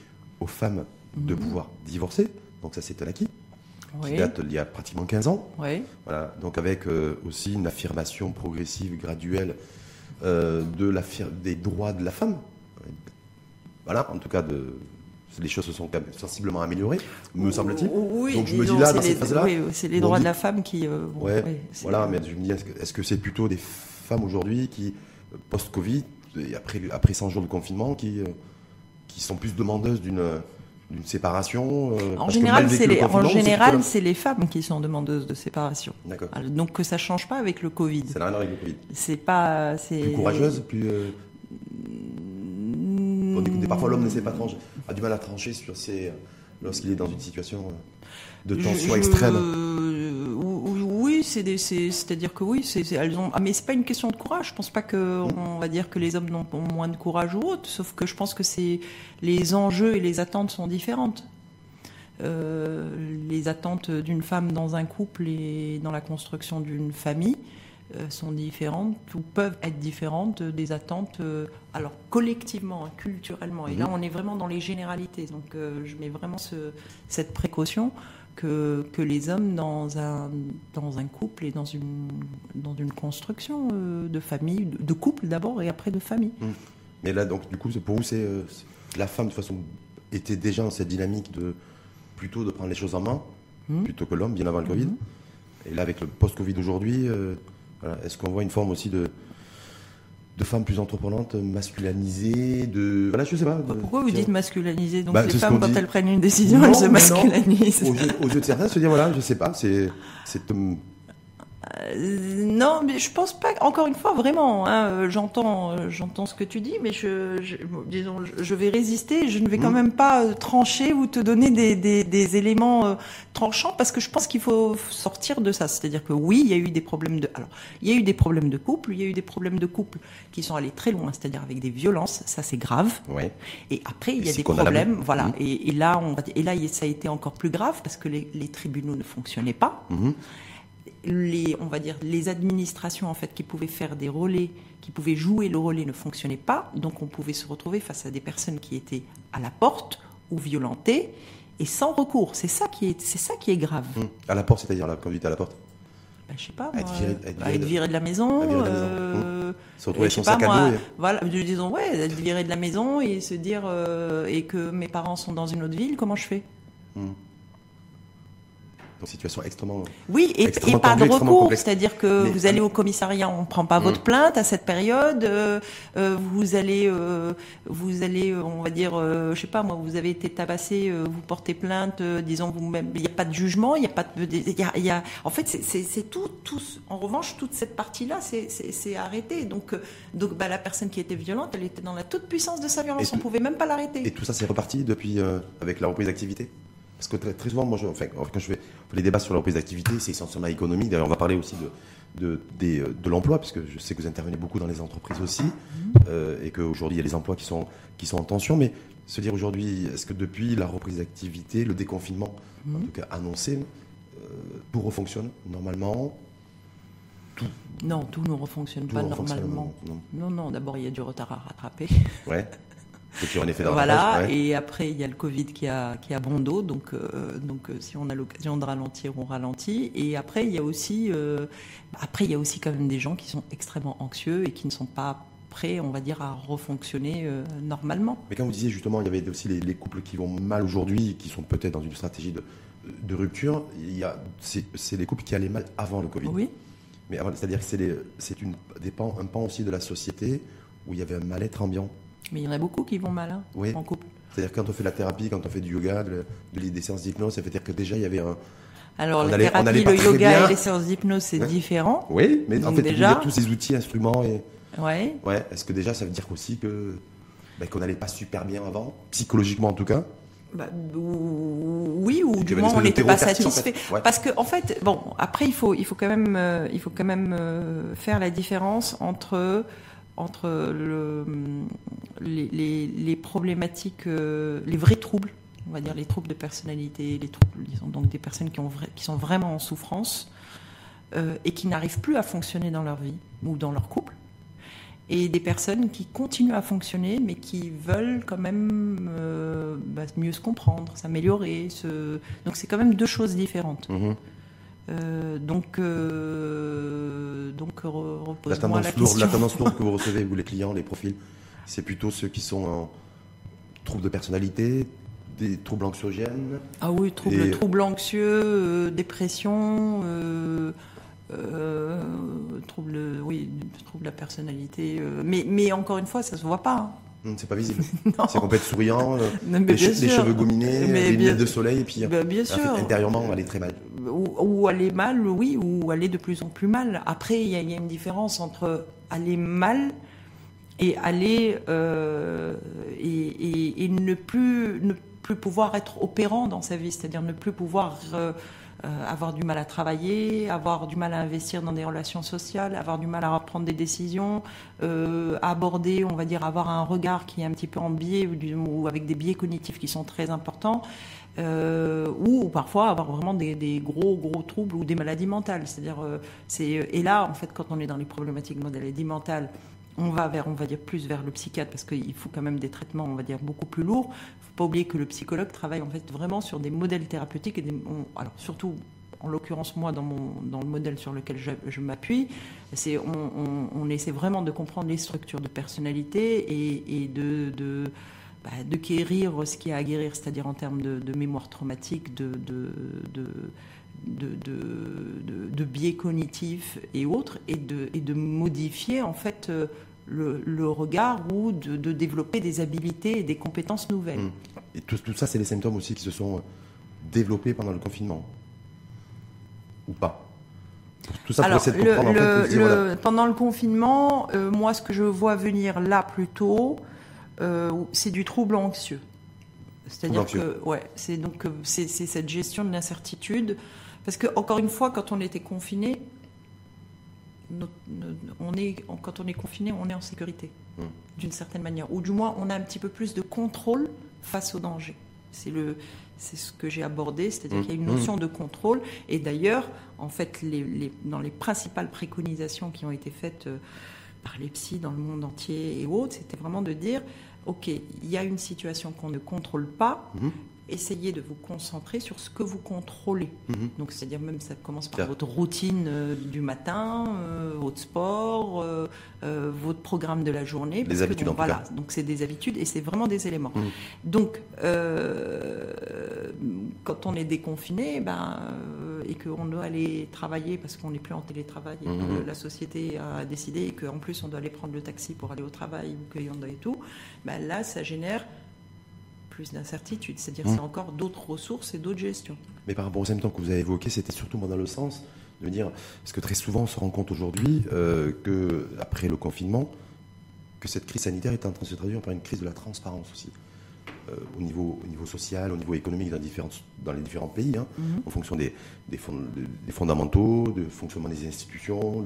aux femmes de mhm. pouvoir divorcer. Donc ça, c'est un acquis. Qui date d'il y a pratiquement 15 ans. Oui. Voilà. Donc avec euh, aussi une affirmation progressive, graduelle de la, des droits de la femme. Voilà, en tout cas de, les choses se sont sensiblement améliorées, me semble-t-il. Oui, Donc je me dis là, dans cette phase-là. Oui, c'est les droits de la femme qui. Euh, ouais, voilà, mais je me dis, est-ce que c'est plutôt des femmes aujourd'hui qui, post-Covid, et après, après 100 jours de confinement, qui, euh, qui sont plus demandeuses d'une d'une séparation euh, En général, c'est les, en général, c'est les femmes qui sont demandeuses de séparation. D'accord. Donc que ça change pas avec le Covid. Ça n'a rien avec le Covid. C'est pas, c'est plus courageuse, plus parfois l'homme ne sait pas trancher, a du mal à trancher sur ses, lorsqu'il est dans une situation de tension extrême. oui, c'est-à-dire que oui, c'est, elles ont. Ah, mais c'est pas une question de courage. Je pense pas que on va dire que les hommes ont, moins de courage ou autre. Sauf que je pense que c'est les enjeux et les attentes sont différentes. les attentes d'une femme dans un couple et dans la construction d'une famille sont différentes ou peuvent être différentes des attentes, alors collectivement, culturellement. Et là, mhm. on est vraiment dans les généralités. Donc, je mets vraiment ce, cette précaution que, que les hommes dans un, dans un couple et dans une, dans une construction euh, de famille, de, couple d'abord et après de famille. Mmh. Mais là, donc, du coup, pour vous, c'est euh, la femme, de toute façon, était déjà dans cette dynamique de plutôt de prendre les choses en main, mmh. plutôt que l'homme, bien avant le Covid. Mmh. Et là, avec le post-Covid aujourd'hui, euh, est-ce qu'on voit une forme aussi de, de femmes plus entreprenantes, masculinisées, de voilà, je sais pas. Pourquoi vous dites masculinisées Donc bah, les femmes, quand elles prennent une décision, elles se masculinisent. Aux yeux, de certains, se dire voilà, je sais pas, c'est non, mais je pense pas. Encore une fois, vraiment, hein, euh, j'entends, euh, j'entends ce que tu dis, mais je, je, disons, je vais résister. Je ne vais quand mmh. même pas trancher ou te donner des, des, des éléments tranchants parce que je pense qu'il faut sortir de ça. C'est-à-dire que oui, il y a eu des problèmes de. Alors, il y a eu des problèmes de couple. Il y a eu des problèmes de couple qui sont allés très loin, c'est-à-dire avec des violences. Ça, c'est grave. Ouais. Et après, il y a des problèmes. Voilà. Mmh. Et, et, là, on, et là, ça a été encore plus grave parce que les, les tribunaux ne fonctionnaient pas. Mmh les, on va dire, les administrations en fait qui pouvaient faire des relais, qui pouvaient jouer le relais ne fonctionnaient pas, donc on pouvait se retrouver face à des personnes qui étaient à la porte ou violentées et sans recours. C'est ça qui est, c'est ça qui est grave. Hum. À la porte, c'est-à-dire la conduite à la porte? Ben, je sais pas, moi, être, viré, être, viré de... la maison, euh, hum. se retrouver son sac à dos. Voilà, disons ouais, être viré de la maison et se dire euh, et que mes parents sont dans une autre ville, comment je fais? Situation extrêmement. Oui, et, pas de recours, c'est-à-dire que vous allez au commissariat, on ne prend pas votre mm. plainte à cette période, euh, euh, vous allez, euh, vous allez, on va dire, je sais pas moi, vous avez été tabassé, vous portez plainte, disons vous-même, il n'y a pas de jugement, il n'y a pas de, y a, en fait, c'est tout, tout, en revanche, toute cette partie-là, c'est arrêté. Donc, donc bah, la personne qui était violente, elle était dans la toute puissance de sa violence, on ne pouvait même pas l'arrêter. Et tout ça, c'est reparti depuis, avec la reprise d'activité? Parce que très, souvent, moi, je, enfin, quand je fais les débats sur la reprise d'activité, c'est essentiellement économique. D'ailleurs, on va parler aussi de, de, euh, de, l'emploi, puisque je sais que vous intervenez beaucoup dans les entreprises aussi, euh, et qu'aujourd'hui, il y a des emplois qui sont, qui sont en tension. Mais se dire aujourd'hui, est-ce que depuis la reprise d'activité, le déconfinement, en tout cas annoncé, euh, tout refonctionne normalement? Tout. Non, tout ne refonctionne pas normalement. Non, non, non d'abord, il y a du retard à rattraper. Ouais. voilà, et après il y a le Covid qui a, qui a bon dos, donc, euh, donc euh, si on a l'occasion de ralentir, on ralentit. Et après il y a aussi, euh, après il y a aussi quand même des gens qui sont extrêmement anxieux et qui ne sont pas prêts, on va dire, à refonctionner normalement. Mais quand vous disiez justement, il y avait aussi les, couples qui vont mal aujourd'hui, qui sont peut-être dans une stratégie de, de rupture, il y a, c'est, les couples qui allaient mal avant le Covid. Oui. Mais c'est-à-dire que c'est, c'est une, des un pan aussi de la société où il y avait un mal-être ambiant. Mais il y en a beaucoup qui vont mal hein, en couple. C'est-à-dire quand on fait la thérapie, quand on fait du yoga, de, des séances d'hypnose, ça veut dire que déjà il y avait un. Alors la thérapie, le yoga et les séances d'hypnose, c'est différent. Oui, mais en fait, déjà... tous ces outils, instruments et. Ouais. Ouais. Est-ce que déjà ça veut dire aussi que ben, qu'on n'allait pas super bien avant, psychologiquement en tout cas? Bah, oui, ou du moins on n'était pas satisfait. Parce que en fait, bon, après il faut il faut quand même euh, il faut quand même euh, faire la différence entre entre le, les, problématiques, euh, les vrais troubles, on va dire les troubles de personnalité, les troubles, disons, donc des personnes qui, ont qui sont vraiment en souffrance euh, et qui n'arrivent plus à fonctionner dans leur vie ou dans leur couple, et des personnes qui continuent à fonctionner mais qui veulent quand même euh, bah, mieux se comprendre, s'améliorer. Donc c'est quand même deux choses différentes. Mm-hmm. Euh, donc, euh, donc la tendance, lourde, la tendance lourde que vous recevez, vous les clients, les profils, c'est plutôt ceux qui sont en troubles de personnalité, des troubles anxiogènes. Ah oui, troubles, troubles anxieux, euh, dépression, troubles, oui, troubles de la personnalité. mais, mais encore une fois, ça se voit pas. Hein. Hmm, c'est pas visible. c'est qu'on peut être souriant, les, cheveux gominés, les lunettes de soleil, et puis bah, bien sûr. intérieurement, on va aller très mal ou, aller mal, oui, ou aller de plus en plus mal. Après, il y, a une différence entre aller mal et aller euh, et, ne plus pouvoir être opérant dans sa vie, c'est-à-dire ne plus pouvoir euh, avoir du mal à travailler, avoir du mal à investir dans des relations sociales, avoir du mal à prendre des décisions, euh, aborder, on va dire, avoir un regard qui est un petit peu en biais ou, avec des biais cognitifs qui sont très importants. Euh, ou parfois avoir vraiment des, gros gros troubles ou des maladies mentales. C'est-à-dire, c'est et là en fait quand on est dans les problématiques de maladies mentales, on va vers, on va dire plus vers le psychiatre parce qu'il faut quand même des traitements, on va dire beaucoup plus lourds. Il faut pas oublier que le psychologue travaille en fait vraiment sur des modèles thérapeutiques et alors surtout en l'occurrence moi dans, mon, dans le modèle sur lequel je, m'appuie, c'est on, essaie vraiment de comprendre les structures de personnalité et, de, bah, de, guérir ce qu'il y a à guérir, c'est-à-dire en termes de, mémoire traumatique, de, de de, biais cognitifs et autres, et de, et de modifier en fait euh, le, regard ou de, développer des habiletés et des compétences nouvelles. Mmh. Et tout, tout ça, c'est les symptômes aussi qui se sont développés pendant le confinement ou pas tout ça pour essayer de comprendre, en fait, Pendant le confinement, euh, moi, ce que je vois venir là plutôt, euh, c'est du trouble anxieux. C'est-à-dire que, ouais, c'est donc c'est cette gestion de l'incertitude, parce que encore une fois, quand on était confiné, on est, quand on est confiné, on est en sécurité, hum. d'une certaine manière, ou du moins, on a un petit peu plus de contrôle face au danger. C'est le, c'est ce que j'ai abordé, c'est-à-dire qu'il y a une notion de contrôle. Et d'ailleurs, en fait, les, dans les principales préconisations qui ont été faites euh, par les psys dans le monde entier et autres, c'était vraiment de dire, OK, il y a une situation qu'on ne contrôle pas, mmh essayez de vous concentrer sur ce que vous contrôlez. Mhm. Donc, c'est-à-dire même ça commence par votre routine euh, du matin, euh, votre sport, euh, votre programme de la journée. Les habitudes, en voilà. Donc, c'est des habitudes et c'est vraiment des éléments. Mhm. Donc, quand on est déconfiné, ben, et qu'on doit aller travailler parce qu'on n'est plus en télétravail, et que mhm. la société a décidé et qu'en plus on doit aller prendre le taxi pour aller au travail ou qu'il y en a et tout, ben là, ça génère plus d'incertitude. C'est-à-dire c'est mmh. encore d'autres ressources et d'autres gestions. Mais par rapport aux symptômes que vous avez évoqués, c'était surtout dans le sens de dire, parce que très souvent on se rend compte aujourd'hui euh, que après le confinement, que cette crise sanitaire est en train de se traduire par une crise de la transparence aussi. Euh, au, niveau, au niveau social, au niveau économique dans, différentes, dans les différents pays, hein, mmh. en fonction des, des, des, fondamentaux, du fonctionnement des institutions.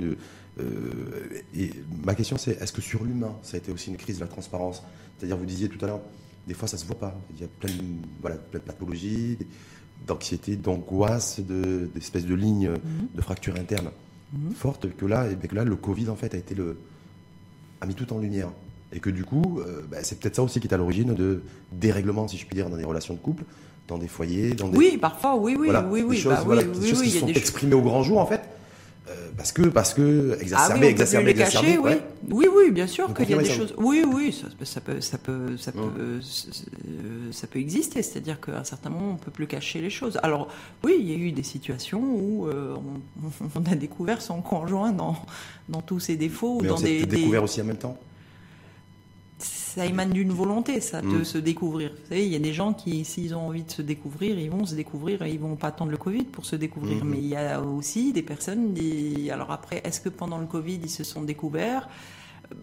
euh, et ma question c'est, est-ce que sur l'humain, ça a été aussi une crise de la transparence? C'est-à-dire, vous disiez tout à l'heure, des fois, ça se voit pas. Il y a plein de, voilà, plein de pathologies, d'anxiété, d'angoisse, d'espèces de, lignes mhm. de fractures internes mhm. fortes que là, et que là, le Covid, en fait, a été le, a mis tout en lumière. Et que du coup, euh, bah, c'est peut-être ça aussi qui est à l'origine de dérèglements, si je puis dire, dans des relations de couple, dans des foyers, dans des... Oui, parfois, oui, oui, oui, oui. Des choses, bah des choses qui sont exprimées au grand jour, en fait, euh, parce que, parce que, exacerbé, ah exacerbé, exacerbé. oui. oui, oui, bien sûr qu'il y a des choses. Oui, oui, ça, ça, peut, ça peut, ça peut, euh, ça peut exister. C'est-à-dire qu'à un certain moment, on peut plus cacher les choses. Alors, oui, il y a eu des situations où euh, on, a découvert son conjoint dans, dans tous ses défauts. Mais dans on des, découvert aussi en même temps ça émane d'une volonté, ça, de mm. se découvrir. Vous savez, il y a des gens qui, s'ils ont envie de se découvrir, ils vont se découvrir et ils vont pas attendre le Covid pour se découvrir. Mm-hmm. Mais il y a aussi des personnes, alors après, est-ce que pendant le Covid, ils se sont découverts? Euh,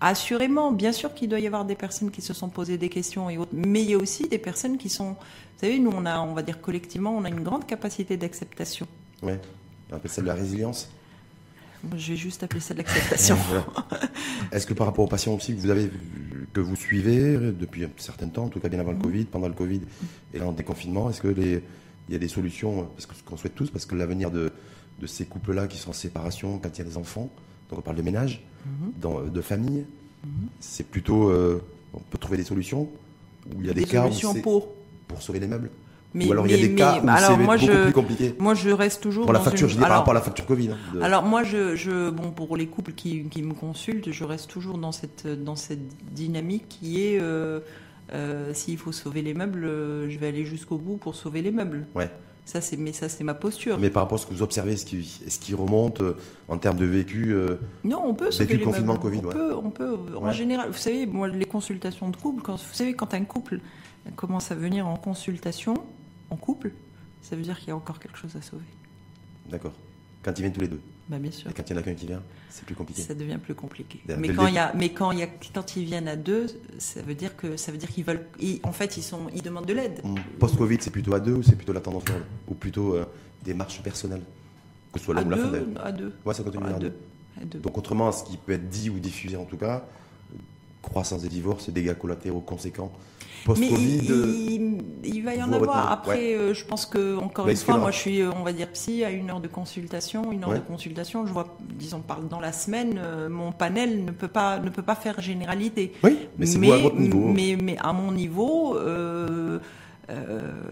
Assurément, bien sûr qu'il doit y avoir des personnes qui se sont posées des questions et autres, mais il y a aussi des personnes qui sont, vous savez, nous on a, on va dire collectivement, on a une grande capacité d'acceptation. Oui, on appelle ça de la résilience. Je vais juste appeler ça de l'acceptation. Est-ce que par rapport aux patients aussi que vous avez, que vous suivez depuis un certain temps, en tout cas bien avant le. Covid, pendant le Covid et là en déconfinement, est-ce que les, il y a des solutions, parce que ce qu'on souhaite tous, parce que l'avenir de, de ces couples-là qui sont en séparation quand il y a des enfants, donc on parle de ménage, mm-hmm. dans, de famille, mm-hmm. c'est plutôt, euh, on peut trouver des solutions où il y a des, cas solutions pour pour sauver les meubles mais, Ou alors il y a des cas où c'est beaucoup je, plus compliqué. Moi, je reste toujours pour la facture. Je dis par rapport à la facture Covid. Hein, alors moi, je, je, bon, pour les couples qui, qui, me consultent, je reste toujours dans cette dans cette dynamique qui est euh, euh, s'il faut sauver les meubles, euh, je vais aller jusqu'au bout pour sauver les meubles. Ouais. Ça c'est mais ça c'est ma posture. Mais par rapport à ce que vous observez, est-ce qui est-ce qui remonte euh, en termes de vécu Non, on peut sauver les confinement Covid. On peut, on peut. En général, vous savez, moi les consultations de couple, quand vous savez quand un couple commence à venir en consultation en couple, ça veut dire qu'il y a encore quelque chose à sauver. D'accord. quand ils viennent tous les deux. Bah, bien sûr. Et quand il y en a qu'un qui vient, c'est plus compliqué. Ça devient plus compliqué. Mais quand, il y a, mais quand, il y a, quand ils viennent à deux, ça veut dire que ça veut dire qu'ils veulent. ils- en fait, ils sont, ils demandent de l'aide. Hum, Post-Covid, c'est plutôt à deux ou c'est plutôt la tendance Ou plutôt euh, des marches personnelles Que ce soit l'homme ou la femme à deux. Ouais, ça continue À à deux. À deux. Donc, autrement, à ce qui peut être dit ou diffusé en tout cas, croissance des divorces et dégâts collatéraux conséquents. Mais Post-Covid, il, il- il va y en avoir. Après, euh, je pense que encore Mais une fois, moi, je suis, euh, on va dire psy, à une heure de consultation, une heure Ouais. de consultation. Je vois, disons, par dans la semaine, euh, mon panel ne peut pas, ne peut pas faire généralité. oui, mais c'est à votre niveau. Mais, mais à mon niveau, euh,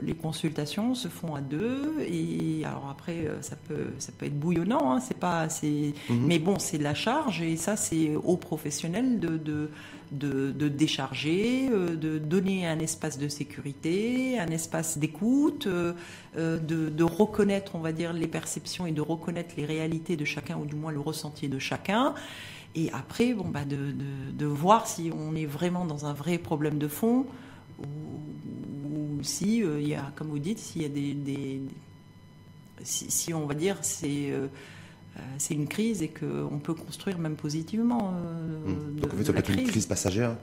les consultations se font à deux. Et alors après, euh, ça peut, ça peut être bouillonnant. Hein, c'est pas, c'est, Mhm. mais bon, c'est de la charge et ça, c'est aux professionnels de, de, de, de décharger, euh, de donner un espace de sécurité, un espace d'écoute, euh, euh, de, de reconnaître, on va dire, les perceptions et de reconnaître les réalités de chacun ou du moins le ressenti de chacun. Et après, bon, bah, de, de, voir si on est vraiment dans un vrai problème de fond ou si euh, il y a, comme vous dites, s'il y a des, des- si, si on va dire c'est euh, euh, c'est une crise et qu'on peut construire même positivement de, Donc en fait, ça peut être une crise. passagère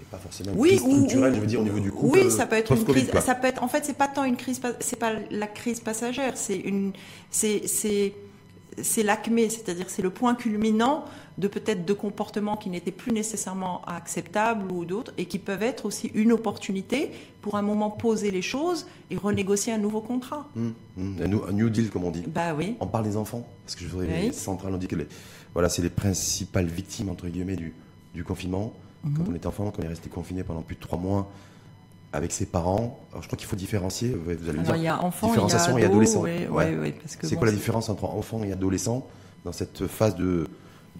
et pas forcément une Oui, crise structurelle, ou- je veux dire, au niveau du couple. Oui, ça peut être une crise. quoi. Ça peut être. En fait, c'est pas tant une crise. pas- C'est pas la crise passagère. C'est une. C'est c'est l'acmé, c'est-à-dire c'est le point culminant de peut-être de comportements qui n'étaient plus nécessairement acceptables ou d'autres et qui peuvent être aussi une opportunité pour un moment poser les choses et renégocier un nouveau contrat. Hum, hum, un, new, un new deal, comme on dit. Bah oui. On parle des enfants, parce que je voudrais Oui. les centrales, on dit que les, voilà, c'est les principales victimes, entre guillemets, du, du confinement. Mhm. Quand on est enfant, quand on est resté confiné pendant plus de trois mois avec ses parents. Alors je crois qu'il faut différencier, vous allez me dire. il y a enfants, il y a différenciation et ados, adolescents. ouais, Ouais. ouais, C'est bon, quoi la différence entre enfants et adolescents dans cette phase de,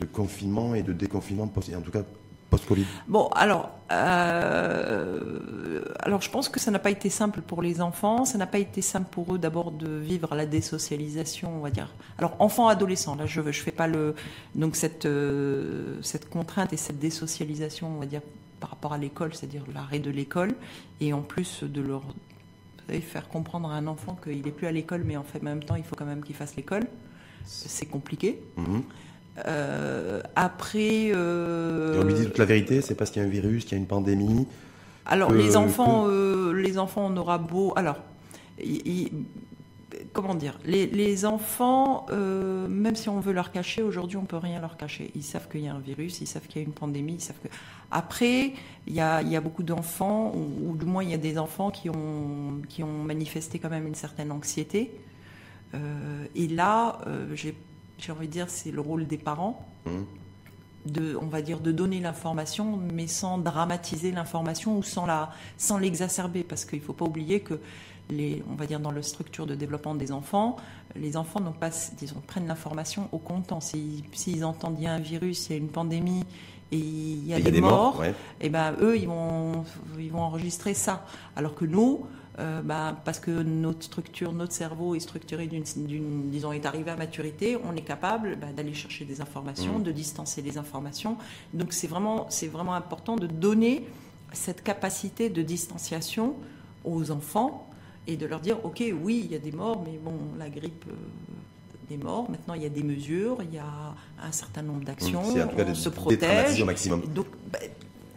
de confinement et de déconfinement, post- en tout cas post-Covid? Bon, alors, euh, alors je pense que ça n'a pas été simple pour les enfants. Ça n'a pas été simple pour eux d'abord de vivre la désocialisation, on va dire. Alors, enfants, adolescents, là, je ne je fais pas le. Donc, cette, euh, cette contrainte et cette désocialisation, on va dire, par rapport à l'école, c'est-à-dire l'arrêt de l'école, et en plus de leur vous savez, faire comprendre à un enfant qu'il n'est plus à l'école, mais en fait, en même temps, il faut quand même qu'il fasse l'école. C'est compliqué. Mhm. Euh, après. euh, Et on lui dit toute la vérité, c'est parce qu'il y a un virus, qu'il y a une pandémie. Alors que- les enfants, euh, les enfants, on aura beau. Alors, comment dire les, les enfants, euh, même si on veut leur cacher, aujourd'hui, on peut rien leur cacher. Ils savent qu'il y a un virus, ils savent qu'il y a une pandémie, ils savent que. Après, il y a, il y a beaucoup d'enfants, ou, ou du moins il y a des enfants qui ont qui ont manifesté quand même une certaine anxiété. Euh, et là, euh, j'ai envie de dire, c'est le rôle des parents Mhm. de, on va dire, de donner l'information, mais sans dramatiser l'information ou sans la, sans l'exacerber, parce qu'il ne faut pas oublier que les, on va dire, dans la structure de développement des enfants, les enfants n'ont pas, disons, prennent l'information au comptant. S'ils s'ils entendent il y a un virus, il y a une pandémie et il y a, Et des, morts, ouais. et ben eux, ils vont, ils vont enregistrer ça. Alors que nous, euh, bah, parce que notre structure, notre cerveau est structuré d'une, disons, est arrivé à maturité, on est capable bah, d'aller chercher des informations, Mhm. de distancer les informations. Donc c'est vraiment, c'est vraiment important de donner cette capacité de distanciation aux enfants et de leur dire, ok, oui, il y a des morts, mais bon, la grippe. euh, des morts. Maintenant, il y a des mesures, il y a un certain nombre d'actions, C'est en tout cas on de se protège. au maximum. Donc, bah,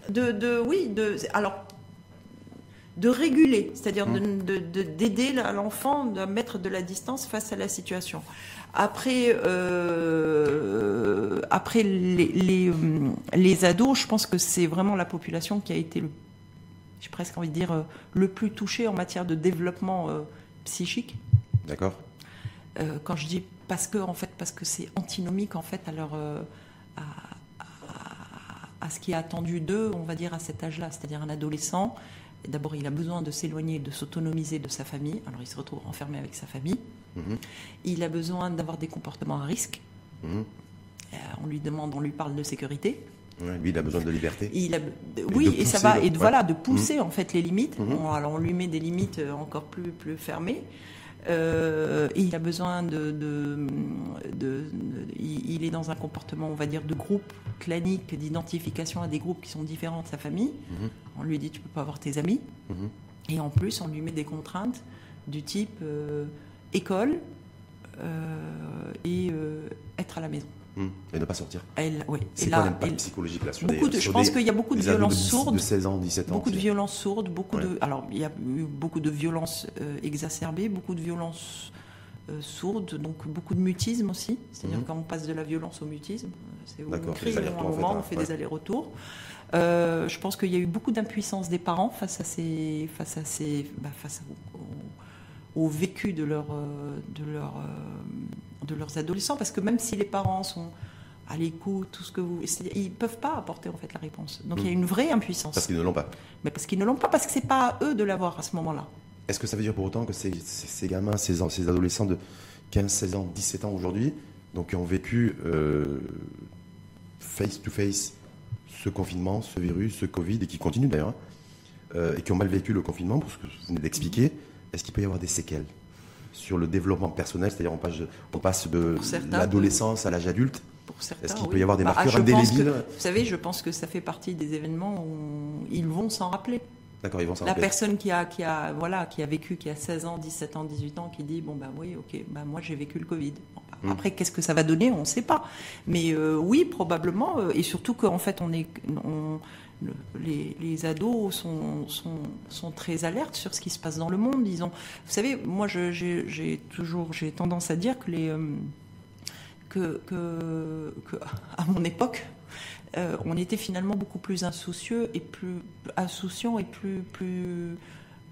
de, de, oui, de, alors, de réguler, c'est-à-dire de- d'aider l'enfant à mettre de la distance face à la situation. Après, euh, après les, les, les ados, je pense que c'est vraiment la population qui a été, le, j'ai presque envie de dire, euh, le plus touchée en matière de développement euh, psychique. D'accord Euh, quand je dis parce que en fait parce que c'est antinomique en fait à leur à, ce qui est attendu d'eux on va dire à cet âge-là c'est-à-dire un adolescent d'abord il a besoin de s'éloigner de s'autonomiser de sa famille alors il se retrouve enfermé avec sa famille Mhm. il a besoin d'avoir des comportements à risque Mhm. Euh, on lui demande on lui parle de sécurité Ouais, lui, il a besoin de liberté. il a, de oui, et ça va, et de, ouais. voilà, de pousser en fait les limites. On- alors on lui met des limites euh, encore plus, plus fermées. Euh, et il a besoin de, de, de- de- il, est dans un comportement, on va dire, de groupe clanique, d'identification à des groupes qui sont différents de sa famille. Mhm. On lui dit tu peux pas avoir tes amis. Et en plus, on lui met des contraintes du type euh, école, et être à la maison. Hum, Et ne pas sortir. Elle, oui. C'est quoi l'impact psychologique là sur beaucoup des, de- sur je pense qu'il y a beaucoup de violences 10 sourdes. de 16 ans, 17 ans Beaucoup de violences sourdes, beaucoup Ouais. de. Alors, il y a eu beaucoup de violences euh, exacerbées, beaucoup de violences euh, sourdes, donc beaucoup de mutisme aussi. C'est-à-dire Mhm. quand on passe de la violence au mutisme, euh, c'est où on crie, à un moment, hein. on fait Ouais. des allers-retours. Euh, je pense qu'il y a eu beaucoup d'impuissance des parents face à ces, face à ces, bah, face au, au vécu de leur, de leur, de leurs adolescents, parce que même si les parents sont à l'écoute, tout ce que vous, ils peuvent pas apporter en fait la réponse. Donc il y a une vraie impuissance. Parce qu'ils ne l'ont pas. Mais parce qu'ils ne l'ont pas, parce que c'est pas à eux de l'avoir à ce moment-là. Est-ce que ça veut dire pour autant que ces, ces- ces gamins, ces, ces adolescents de 15, 16 ans, 17 ans aujourd'hui, donc qui ont vécu euh, face to face ce confinement, ce virus, ce Covid, et qui continuent d'ailleurs, hein, euh, et qui ont mal vécu le confinement, pour ce que vous venez d'expliquer, est-ce qu'il peut y avoir des séquelles? Sur le développement personnel, c'est-à-dire on passe de, on passe de l'adolescence à l'âge adulte Est-ce qu'il oui. peut y avoir des Bah, marqueurs indélébiles Vous savez, je pense que ça fait partie des événements où ils vont s'en rappeler. D'accord, ils vont s'en La rappeler. personne qui a, qui, a, voilà, qui a vécu, qui a 16 ans, 17 ans, 18 ans, qui dit Bon, ben oui, ok, ben moi j'ai vécu le Covid. Bon, bah, Mm. Après, qu'est-ce que ça va donner? On ne sait pas. Mais euh, oui, probablement. euh, et surtout qu'en fait, on est. on- le- les, ados sont, très alertes sur ce qui se passe dans le monde. Ils vous savez, moi, j'ai toujours tendance à dire que euh, à mon époque, euh, on était finalement beaucoup plus insoucieux et plus insouciants et plus, plus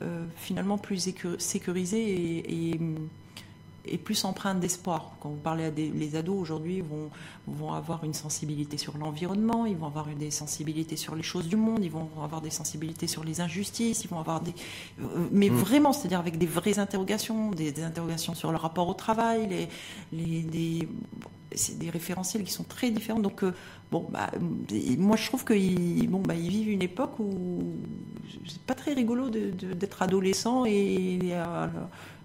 euh, finalement plus écu- sécurisés et, et, et plus empreintes d'espoir. Quand vous parlez à des les ados aujourd'hui, vont vont avoir une sensibilité sur l'environnement, ils vont avoir des sensibilités sur les choses du monde, ils vont avoir des sensibilités sur les injustices, ils vont avoir des euh, mais vraiment, c'est-à-dire avec des vraies interrogations, des, des interrogations sur le rapport au travail, les les des c'est des référentiels qui sont très différents. Donc, euh, bon, bah, moi, je trouve qu'ils bon, bah, ils vivent une époque où c'est pas très rigolo d'être adolescent et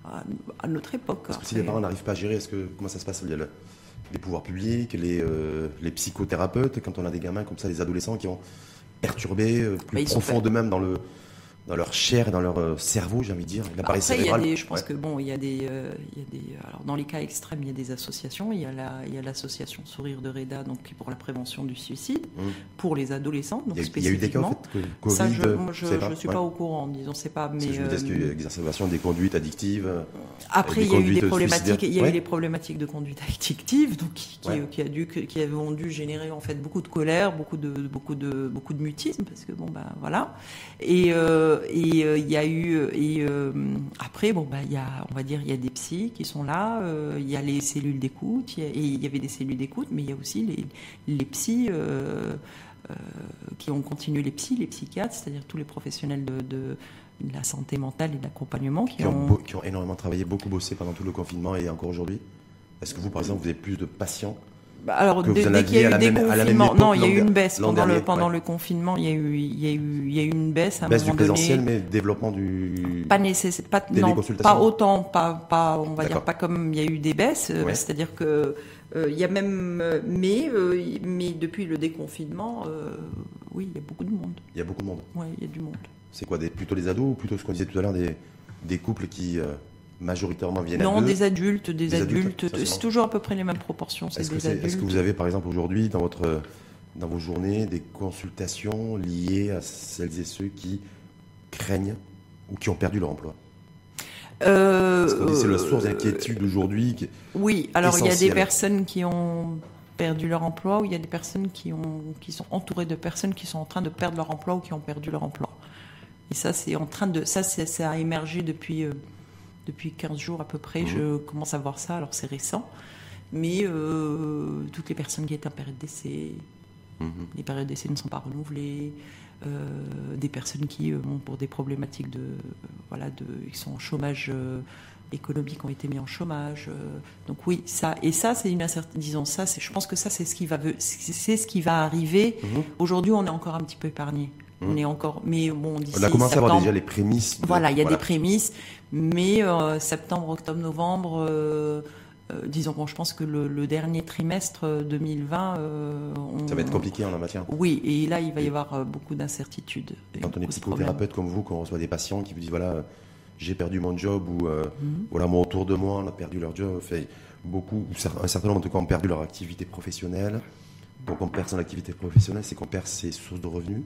à- à notre époque. Parce que si les parents n'arrivent pas à gérer, est-ce que comment ça se passe le- les pouvoirs publics, les, euh, les psychothérapeutes, quand on a des gamins comme ça, des adolescents qui ont perturbé euh, plus Bah, profond d'eux-mêmes dans le dans leur chair et dans leur euh, cerveau, j'ai envie de dire, l'appareil cérébral. des, je pense Ouais. que bon, il y a des, euh, il y a des, alors dans les cas extrêmes, il y a des associations. Il y a la, il y a l'association Sourire de Reda, donc qui pour la prévention du suicide, Mmh. pour les adolescents, donc Il a, il y a eu des cas spécifiquement. Covid, Ça, je, euh, moi, je, je suis Ouais. pas au courant, disons, c'est pas. Mais je est-ce qu'il y a eu euh, exacerbation des conduites addictives euh, Après, il y a eu des problématiques. Il y a Ouais. eu des problématiques de conduite addictive, donc qui, qui, Ouais. qui a dû, qui ont dû générer en fait beaucoup de colère, beaucoup de, beaucoup de, beaucoup de mutisme, parce que bon ben voilà. Et euh, et euh, il y a eu et euh, après bon ben il y a, on va dire, il y a des psys qui sont là, euh, il y a les cellules d'écoute, il y a- et il y avait des cellules d'écoute, mais il y a aussi les les psys. euh, euh, qui ont continué les psys, les psychiatres, c'est-à-dire tous les professionnels de, de, de la santé mentale et de l'accompagnement qui, qui, ont, qui ont énormément travaillé, beaucoup bossé pendant tout le confinement et encore aujourd'hui Est-ce que vous, par exemple, vous avez plus de patients Bah, alors, dès, dès qu'il y a eu des même- confinements, non, il y a eu une baisse pendant le dernier, pendant ouais. le confinement. Il y a eu il y a eu il y a eu une baisse à un Baisse du présentiel, donné. mais développement du. Pas nécessaire, pas non, pas autant, pas pas on va dire pas comme il y a eu des baisses. euh, Ouais. C'est-à-dire que euh, il y a même euh, mais euh, mais depuis le déconfinement, euh, oui, il y a beaucoup de monde. Il y a beaucoup de monde. Ouais, il y a du monde. C'est quoi des, Plutôt les ados ou plutôt ce qu'on disait tout à l'heure, des, des couples qui euh, majoritairement viennent à Non, deux des adultes, des, Des adultes, adultes, c'est toujours à peu près les mêmes proportions. Est-ce que, vous avez, par exemple, aujourd'hui, dans, votre, dans vos journées, des consultations liées à celles et ceux qui craignent ou qui ont perdu leur emploi Euh, c'est la source euh, d'inquiétude aujourd'hui. Oui, alors il y a des personnes qui ont perdu leur emploi ou il y a des personnes qui, ont, qui sont entourées de personnes qui sont en train de perdre leur emploi ou qui ont perdu leur emploi. Et ça, c'est en train de, ça, ça a émergé depuis, euh, depuis 15 jours à peu près. Mhm. Je commence à voir ça, alors c'est récent. Mais euh, toutes les personnes qui étaient en période d'essai, Mhm. les périodes d'essai ne sont pas renouvelées. euh, des personnes qui, euh, bon, pour des problématiques de, voilà, de, ils sont en chômage euh, économique, ont été mis en chômage. donc oui, ça et ça, c'est une incertitude. Disons ça, je pense que ça, c'est ce qui va, c'est ce qui va arriver. Mhm. Aujourd'hui, on est encore un petit peu épargné. On Mhm. est encore, mais bon, d'ici On a commencé à avoir déjà les prémices. de- voilà, il y a des prémices, mais euh, septembre, octobre, novembre, euh, euh, disons, bon, je pense que le, le dernier trimestre euh, 2020, euh, on- Ça va être compliqué en la matière. Oui, et là, il va y avoir beaucoup d'incertitudes. Quand on est psychothérapeute comme vous, qu'on reçoit des patients qui vous disent voilà, j'ai perdu mon job ou euh, voilà, mon autour de moi, on a perdu leur job. Fait, beaucoup, un certain nombre de cas ont perdu leur activité professionnelle. Donc on perd son activité professionnelle, c'est qu'on perd ses sources de revenus.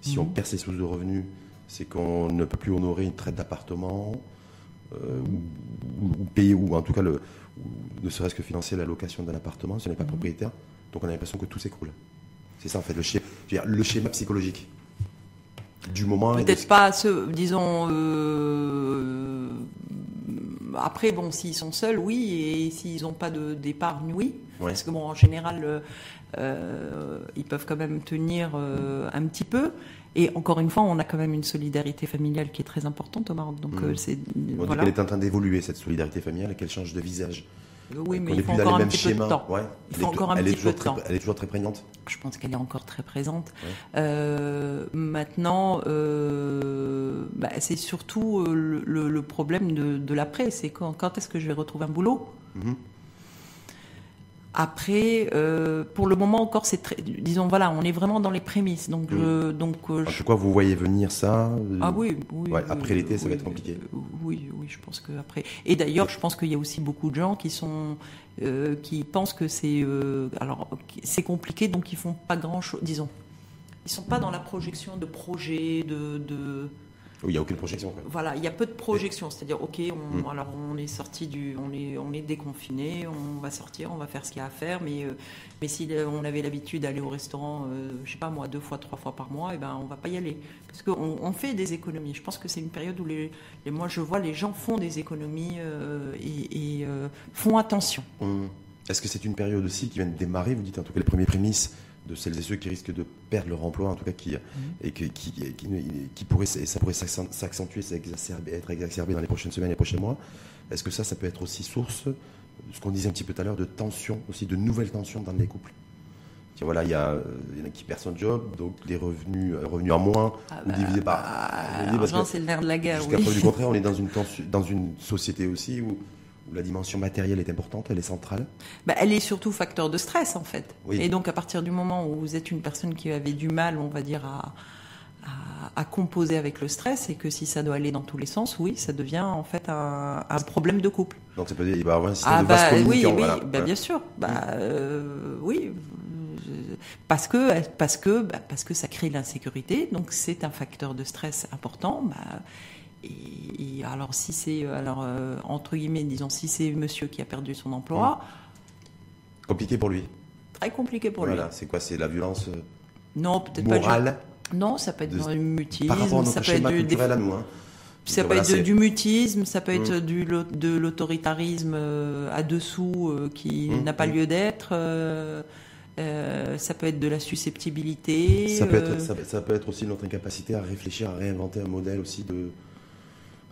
Si on perd ses sources de revenus, c'est qu'on ne peut plus honorer une traite d'appartement euh, ou, payer, ou en tout cas, le, ne serait-ce que financer la location d'un appartement si on n'est pas propriétaire. Donc on a l'impression que tout s'écroule. C'est ça en fait, le schéma, le schéma psychologique du moment. Peut-être pas, ce, disons. Euh, après, bon, s'ils sont seuls, oui, et s'ils n'ont pas d'épargne, oui. Parce que bon, en général, euh, ils peuvent quand même tenir un petit peu. Et encore une fois, on a quand même une solidarité familiale qui est très importante au Maroc. Donc, mmh. c'est, on dit qu'elle est en train d'évoluer, cette solidarité familiale, et qu'elle change de visage. Oui, mais il faut encore un petit peu de temps. Il faut encore un petit peu de temps. Elle est toujours très prégnante? Je pense qu'elle est encore très présente. Euh, maintenant, euh, bah, c'est surtout euh, le, problème de, l'après. C'est quand, quand est-ce que je vais retrouver un boulot? Mhm. Après, euh, pour le moment encore, c'est très, disons voilà, on est vraiment dans les prémices. Donc, je, mm. donc. Euh, je... vous voyez venir ça euh, Ah oui, oui. après l'été, ça va être compliqué. Oui, oui, je pense que après. Et d'ailleurs, je pense qu'il y a aussi beaucoup de gens qui sont, qui pensent que c'est, alors, c'est compliqué, donc ils font pas grand chose. Disons, ils sont pas dans la projection de projets, de, de il n'y a aucune projection. Voilà, il y a peu de projection. C'est-à-dire, ok, on, hmm. alors on est sorti du, on est, on est déconfiné, on va sortir, on va faire ce qu'il y a à faire, mais, euh, mais si euh, on avait l'habitude d'aller au restaurant, euh, je sais pas moi, deux fois, trois fois par mois, et eh ben on va pas y aller, parce qu'on on fait des économies. Je pense que c'est une période où les, moi je vois les gens font des économies et, font attention. Hmm. Est-ce que c'est une période aussi qui vient de démarrer? Vous dites en tout cas les premiers prémices de celles et ceux qui risquent de perdre leur emploi, en tout cas qui, mhm. et qui, qui, qui, pourrait, ça pourrait s'accentuer, être exacerbé dans les prochaines semaines et les prochains mois. Est-ce que ça, ça peut être aussi source, ce qu'on disait un petit peu tout à l'heure, de tensions, aussi de nouvelles tensions dans les couples? Voilà, il y, a, il y en a qui perdent son job, donc les revenus, euh, revenus en moins, ah ou bah, divisés par. Bah, c'est le nerf de la guerre. Jusqu'à preuve du contraire, on est dans une, dans une société aussi où la dimension matérielle est importante, elle est centrale bah, Elle est surtout facteur de stress en fait. Et donc à partir du moment où vous êtes une personne qui avait du mal, on va dire, à, à, composer avec le stress, et que si ça doit aller dans tous les sens, oui, ça devient en fait un, problème de couple. Donc ça peut dire, il va y avoir un système ah, de bah, Oui, oui bah, bien sûr. Bah, euh, oui. Parce que, parce, que, bah, parce que ça crée l'insécurité, donc c'est un facteur de stress important. Bah, et, alors, si c'est, euh, alors euh, entre guillemets, disons, si c'est monsieur qui a perdu son emploi. Compliqué pour lui. Très compliqué pour lui. Voilà, c'est quoi C'est la violence euh, non, peut-être morale Non, ça peut être du mutisme. Par rapport à notre ça schéma peut être du, à nous. Hein. Ça peut être du mutisme, ça peut être du, de l'autoritarisme à dessous qui mmh, n'a pas mmh. lieu d'être. ça peut être de la susceptibilité. Ça peut, être, ça peut être aussi notre incapacité à réfléchir, à réinventer un modèle aussi de,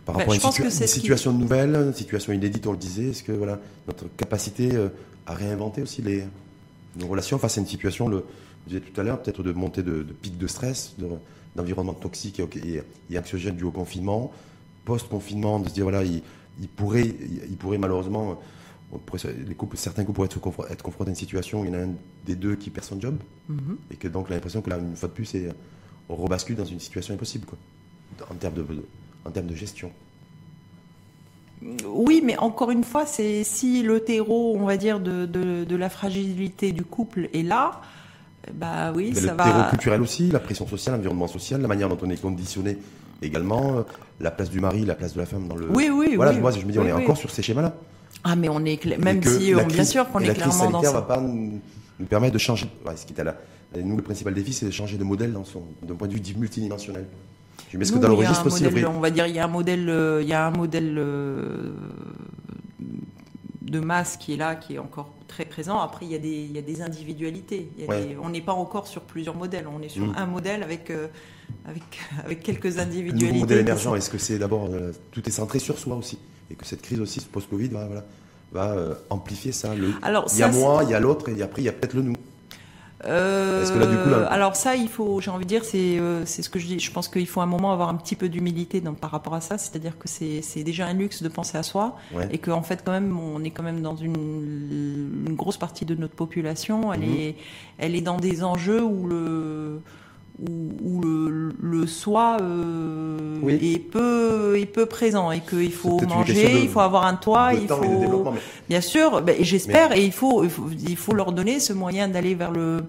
par rapport à une, situation nouvelle, une situation inédite, on le disait, est-ce que voilà, notre capacité euh, à réinventer aussi les, nos relations face à une situation, le, vous disiez tout à l'heure, peut-être de montée de, de pic de stress, d'environnement toxique et, et, anxiogène dû au confinement, post-confinement, de se dire voilà, il, pourrait, il, pourrait malheureusement, les couples, certains couples pourraient être, être, confrontés à une situation où il y en a un des deux qui perd son job, mm-hmm. et que donc l'impression que là, une fois de plus, on rebascule dans une situation impossible, quoi, en termes de en termes de gestion. Oui, mais encore une fois, c'est si le terreau, on va dire, de, de, la fragilité du couple est là, bah oui, ça va. Le terreau culturel aussi, la pression sociale, l'environnement social, la manière dont on est conditionné également, euh, la place du mari, la place de la femme dans le. Oui, oui, voilà, oui. moi, je me dis, on est encore sur ces schémas-là. Ah, mais on est même si, on, bien sûr qu'on est clairement dans ça. va pas nous, permettre de changer. ce qui est à la, nous, le principal défi, c'est de changer de modèle d'un point de vue multidimensionnel. Mais ce que dans le registre aussi, on va dire, il y a un modèle, euh, il y a un modèle euh, de masse qui est là, qui est encore très présent. Après, il y a des, il y a des individualités. on n'est pas encore sur plusieurs modèles. On est sur mm. un modèle avec, euh, avec, avec quelques individualités. Le modèle émergent, est-ce que c'est d'abord tout est centré sur soi aussi et que cette crise aussi, ce post-Covid, va, voilà, va amplifier ça? Le, Alors, il y a moi, il y a l'autre et après il y a peut-être le nous. Euh, alors ça, il faut, j'ai envie de dire, c'est euh, c'est ce que je dis. Je pense qu'il faut un moment avoir un petit peu d'humilité par rapport à ça. C'est-à-dire que c'est déjà un luxe de penser à soi et qu'en en fait, quand même, on est quand même dans une, grosse partie de notre population. Elle mhm. est elle est dans des enjeux où le où, le, le, soi euh, est peu est peu présent et qu'il faut manger, il faut avoir un toit, il faut bien sûr, ben, j'espère et il faut, il faut leur donner ce moyen d'aller vers le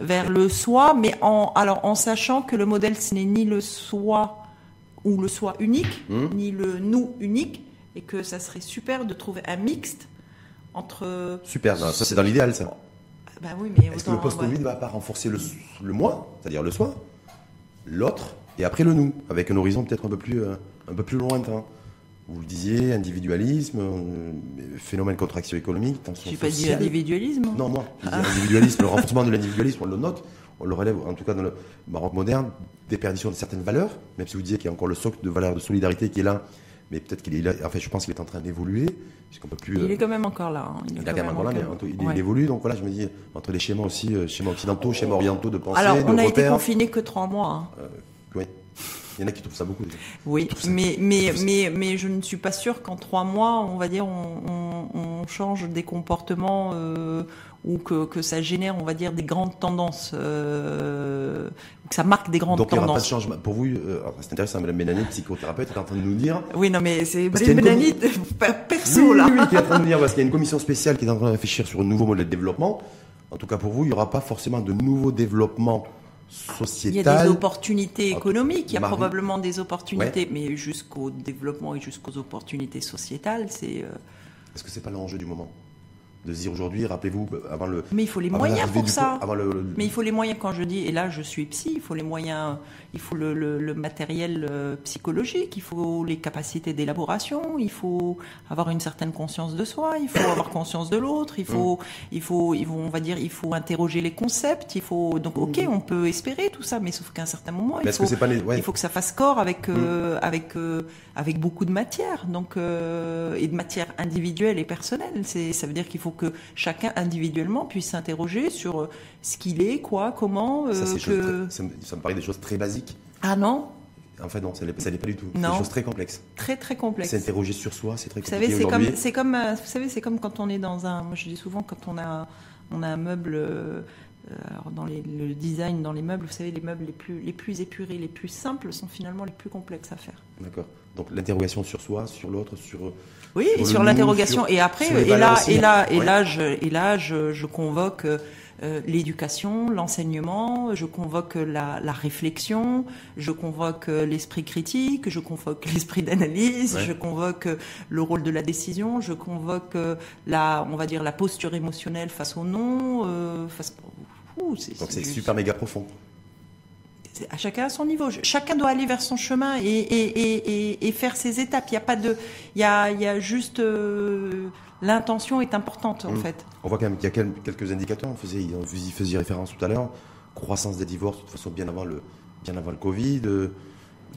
vers le soi, mais en alors en sachant que le modèle ce n'est ni le soi ou le soi unique, hum. ni le nous unique, et que ça serait super de trouver un mixte entre. Super, ça c'est dans l'idéal ça. Bah oui, mais Est-ce que le post-Covid ne va pas renforcer le, le moi, c'est-à-dire le soi, l'autre, et après le nous, avec un horizon peut-être un peu plus, euh, un peu plus lointain? Vous le disiez, individualisme, euh, phénomène contraction économique. Je n'ai pas dit individualisme Non, moi. Ah. Individualisme, le renforcement de l'individualisme, on le note, on le relève, en tout cas dans le Maroc moderne, déperdition de certaines valeurs, même si vous disiez qu'il y a encore le socle de valeurs de solidarité qui est là, mais peut-être qu'il est là, en fait, je pense qu'il est en train d'évoluer, peut plus. Il est quand même encore là. Hein. Il, est quand même encore là, mais il, évolue, donc voilà, je me dis, entre les schémas aussi, euh, schémas occidentaux, schémas orientaux de pensée, Alors, on a été confiné que trois mois. Hein. Euh, oui. Il y en a qui trouvent ça beaucoup. Oui, mais, mais, mais, mais je ne suis pas sûre qu'en trois mois, on va dire, on, on, change des comportements euh, ou que, que, ça génère, on va dire, des grandes tendances, euh, que ça marque des grandes tendances. Donc il n'y aura pas de changement. Pour vous, euh, c'est intéressant, Mme Benani, psychothérapeute, est en train de nous dire. Oui, non, mais c'est Mme Benani, perso, là. Oui, oui, qui est en train de nous dire, parce qu'il y a une commission spéciale qui est en train de réfléchir sur un nouveau modèle de développement. En tout cas, pour vous, il n'y aura pas forcément de nouveaux développements sociétal. Il y a des opportunités économiques, il y a probablement des opportunités, mais jusqu'au développement et jusqu'aux opportunités sociétales, c'est. Euh, Est-ce que c'est pas l'enjeu du moment? De se dire aujourd'hui, rappelez-vous, avant le. Mais il faut les moyens pour ça. Mais il faut les moyens, quand je dis, et là je suis psy, il faut les moyens, il faut le, le, matériel euh, psychologique, il faut les capacités d'élaboration, il faut avoir une certaine conscience de soi, il faut avoir conscience de l'autre, il faut, il faut, il faut, on va dire, il faut interroger les concepts, il faut. Donc, ok, mm. on peut espérer tout ça, mais sauf qu'à un certain moment, il faut, que il faut que ça fasse corps avec, euh, mm. avec, euh, avec beaucoup de matière, donc, et de matière individuelle et personnelle. C'est, ça veut dire qu'il faut que chacun individuellement puisse s'interroger sur euh, ce qu'il est, quoi, comment. ça, euh, ça, me paraît des choses très basiques. Ah non en fait, non, ça n'est pas du tout. C'est des choses très complexes. Très, très complexes. S'interroger sur soi, c'est très compliqué. Vous savez, c'est comme, euh, vous savez, c'est comme quand on est dans un. Moi, je dis souvent, quand on a, on a un meuble. alors dans les, le design, dans les meubles, vous savez, les meubles les plus, les plus épurés, les plus simples sont finalement les plus complexes à faire. D'accord. Donc l'interrogation sur soi, sur l'autre, sur oui, sur l'interrogation. Et après, et là, et là, et là, je, et là, je, je convoque euh, l'éducation, l'enseignement, je convoque la, la, réflexion, je convoque euh, l'esprit critique, je convoque l'esprit d'analyse, je convoque euh, le rôle de la décision, je convoque la, on va dire, la posture émotionnelle face au non, euh, face. Ouh, Donc c'est super méga profond à chacun à son niveau. Chacun doit aller vers son chemin et, et, et, faire ses étapes. Il n'y a pas de, il y a, il y a juste euh, l'intention est importante en mmh. fait. On voit quand même qu'il y a quelques indicateurs. On faisait, y faisiez référence tout à l'heure. Croissance des divorces de toute façon bien avant le, bien avant le Covid. Euh,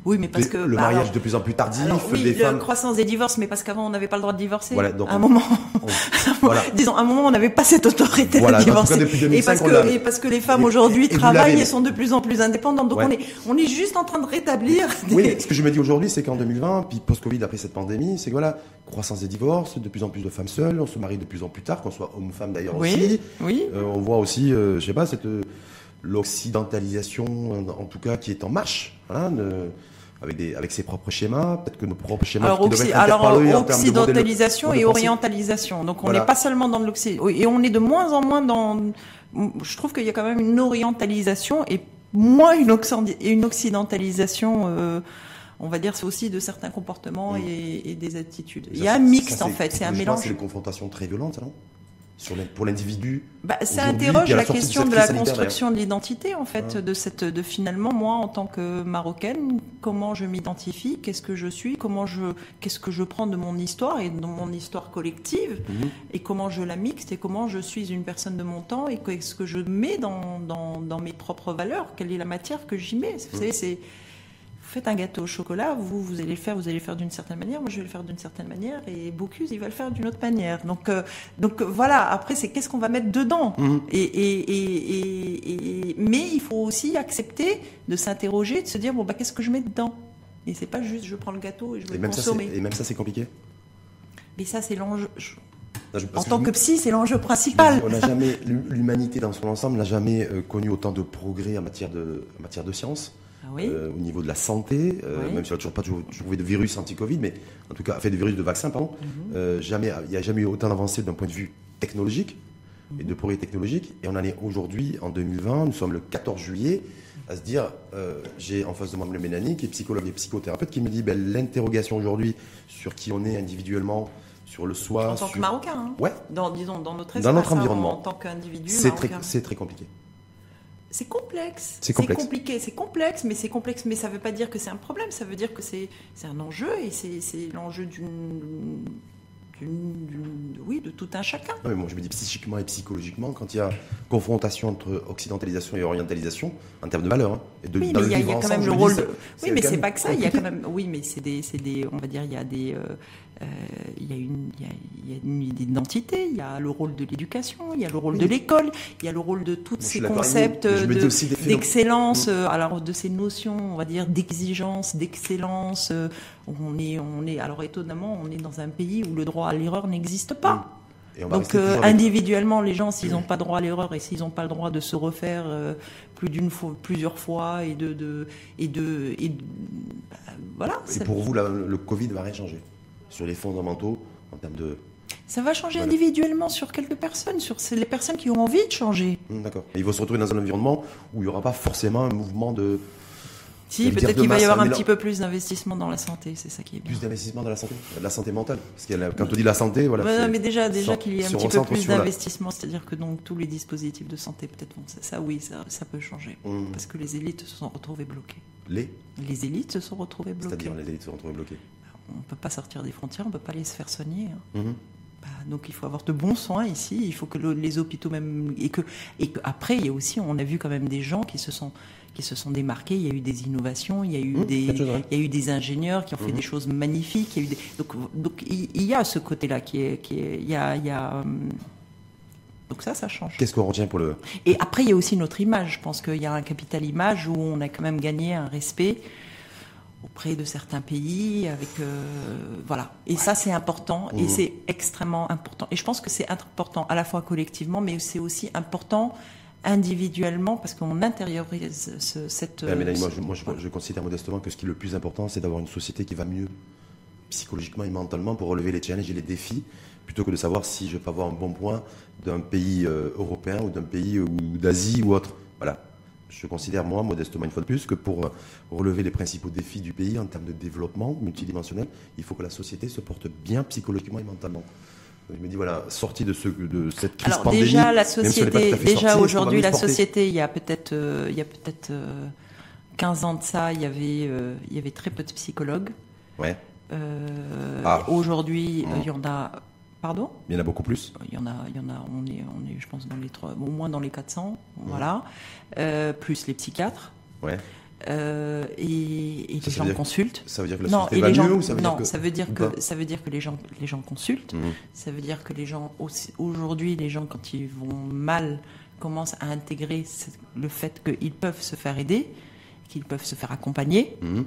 oui, mais parce que le bah, mariage de plus en plus tardif, oui, des la croissance des divorces, mais parce qu'avant on n'avait pas le droit de divorcer. Voilà, donc à un moment, disons, à un moment on n'avait pas cette autorité de divorcer. et parce que et parce que les femmes aujourd'hui travaillent et sont de plus en plus indépendantes. Donc on est on est juste en train de rétablir. Oui, ce que je me dis aujourd'hui, c'est qu'en 2020, puis post-Covid après cette pandémie, c'est que voilà, croissance des divorces, de plus en plus de femmes seules, on se marie de plus en plus tard, qu'on soit homme ou femme d'ailleurs oui, aussi. Oui. Euh, on voit aussi, euh, je sais pas, cette euh, l'occidentalisation, en, tout cas, qui est en marche. Hein, avec, des, avec ses propres schémas, peut-être que nos propres schémas. Alors, qui alors occidentalisation et orientalisation. Donc on n'est pas seulement dans l'occident, et on est de moins en moins dans. Je trouve qu'il y a quand même une orientalisation et moins une, une occidentalisation. Euh, on va dire c'est aussi de certains comportements mm. et, des attitudes. Il y a un mix en fait, c'est un mélange. C'est des confrontations très violentes, non? Pour l'individu bah, Ça interroge la, question de la construction de l'identité, en fait, de cette, de finalement, moi, en tant que marocaine, comment je m'identifie, qu'est-ce que je suis, comment je, qu'est-ce que je prends de mon histoire et de mon histoire collective, mhm. et comment je la mixte, et comment je suis une personne de mon temps, et qu'est-ce que je mets dans, dans, dans, mes propres valeurs, quelle est la matière que j'y mets. Vous savez, c'est faites un gâteau au chocolat, vous, vous allez le faire, vous allez le faire d'une certaine manière, moi je vais le faire d'une certaine manière, et Bocuse, il va le faire d'une autre manière. Donc, euh, donc voilà, après, c'est qu'est-ce qu'on va mettre dedans. Mhm. Et, et, et, mais il faut aussi accepter de s'interroger, de se dire, bon, bah, qu'est-ce que je mets dedans? Et c'est pas juste, je prends le gâteau et je vais le consommer. et même ça, c'est compliqué? Mais ça, c'est l'enjeu. en tant que, psy, c'est l'enjeu principal. On n'a jamais, l'humanité dans son ensemble n'a jamais euh, connu autant de progrès en matière de, en matière de science. Ah euh, au niveau de la santé, euh, même si on n'a toujours pas trouvé de virus anti-Covid, mais en tout cas, fait de virus de vaccin, pardon, mhm. jamais, il n'y a jamais eu autant d'avancées d'un point de vue technologique et de progrès technologique. Et on en est aujourd'hui, en 2020, nous sommes le 14 juillet, à se dire, j'ai en face de moi le Mélanie, qui est psychologue et psychothérapeute, qui me dit, ben, l'interrogation aujourd'hui sur qui on est individuellement, sur le soi. En tant que Marocain. Hein. Ouais. Dans, disons, dans notre espace, dans notre environnement. En, tant qu'individu. C'est très, c'est très compliqué. C'est complexe. C'est compliqué, c'est complexe, mais c'est complexe, mais ça ne veut pas dire que c'est un problème. Ça veut dire que c'est un enjeu et c'est l'enjeu d'une oui, de tout un chacun. mais moi, je me dis psychiquement et psychologiquement, quand il y a confrontation entre occidentalisation et orientalisation, en termes de valeurs, hein, et de, oui, mais il y, a quand même le rôle. Oui, mais c'est pas que ça. Il y a quand même. Oui, mais c'est des, des, on va dire, il y a des. Euh, il, y a une, il, y a, il y a une identité, il y a le rôle de l'éducation, il y a le rôle de l'école, il y a le rôle de tous ces concepts d'excellence, euh, alors de ces notions, on va dire, d'exigence, d'excellence. on est, on est, alors étonnamment, on est dans un pays où le droit à l'erreur n'existe pas. Donc individuellement, les gens, s'ils n'ont pas droit à l'erreur et s'ils n'ont pas le droit de se refaire plus d'une fois, plusieurs fois et de, de et de, et bah, voilà. Et pour vous, le Covid va rien changer sur les fondamentaux en termes de. Ça va changer individuellement sur quelques personnes, sur les personnes qui ont envie de changer. Hum, d'accord. Il va se retrouver dans un environnement où il n'y aura pas forcément un mouvement de. Si, peut-être qu'il va y avoir un petit peu plus d'investissement dans la santé, c'est ça qui est bien. Plus d'investissement dans la santé La santé mentale Parce que quand on dit la santé, voilà. mais déjà, déjà qu'il y ait un petit peu plus d'investissement, c'est-à-dire que donc tous les dispositifs de santé, peut-être, bon, ça, oui, ça, ça peut changer. Hum. Parce que les élites se sont retrouvées bloquées. Les Les élites se sont retrouvées bloquées. C'est-à-dire les élites se sont retrouvées bloquées on ne peut pas sortir des frontières, on ne peut pas aller se faire soigner. Hein. Mhm. Bah, donc il faut avoir de bons soins ici. Il faut que les hôpitaux même et que et après il y a aussi on a vu quand même des gens qui se sont qui se sont démarqués. Il y a eu des innovations, il y a eu mhm, des il y a eu des ingénieurs qui ont fait mhm. des choses magnifiques. Il y a eu donc donc il, y a ce côté là qui est qui est il y a, il y a hum, donc ça, ça change. Qu'est-ce qu'on retient pour le... Et après, il y a aussi notre image. Je pense qu'il y a un capital image où on a quand même gagné un respect auprès de certains pays, avec euh, voilà. Et ça c'est important et mmh. c'est extrêmement important. Et je pense que c'est important à la fois collectivement, mais c'est aussi important individuellement parce qu'on intériorise cette. moi, je, considère modestement que ce qui est le plus important, c'est d'avoir une société qui va mieux psychologiquement et mentalement pour relever les challenges et les défis, plutôt que de savoir si je peux avoir un bon point d'un pays euh, européen ou d'un pays ou d'Asie ou autre. Voilà je considère, moi, modestement une fois de plus, que pour euh, relever les principaux défis du pays en termes de développement multidimensionnel, il faut que la société se porte bien psychologiquement et mentalement. Je me dis, voilà, sorti de, ce, de cette crise Alors, Déjà, la société, déjà aujourd'hui, la société, il y a peut-être, euh, il y a peut-être 15 euh, ans de ça, il y avait, il y avait très peu de psychologues. Ouais. Ah. Aujourd'hui, mmh. il y en a Pardon? Il y en a beaucoup plus Il y en a, il y en a on, est, on est, je pense, dans les trois, au moins dans les 400, voilà. Euh, plus les psychiatres. Ouais. Euh, et, et les gens consultent. Ça veut dire que la non, et les gens, ça veut non, dire que ça veut dire que ça veut dire que les gens les gens consultent. Mhm. Ça veut dire que les gens aujourd'hui les gens quand ils vont mal commencent à intégrer le fait qu'ils peuvent se faire aider, qu'ils peuvent se faire accompagner. Mhm.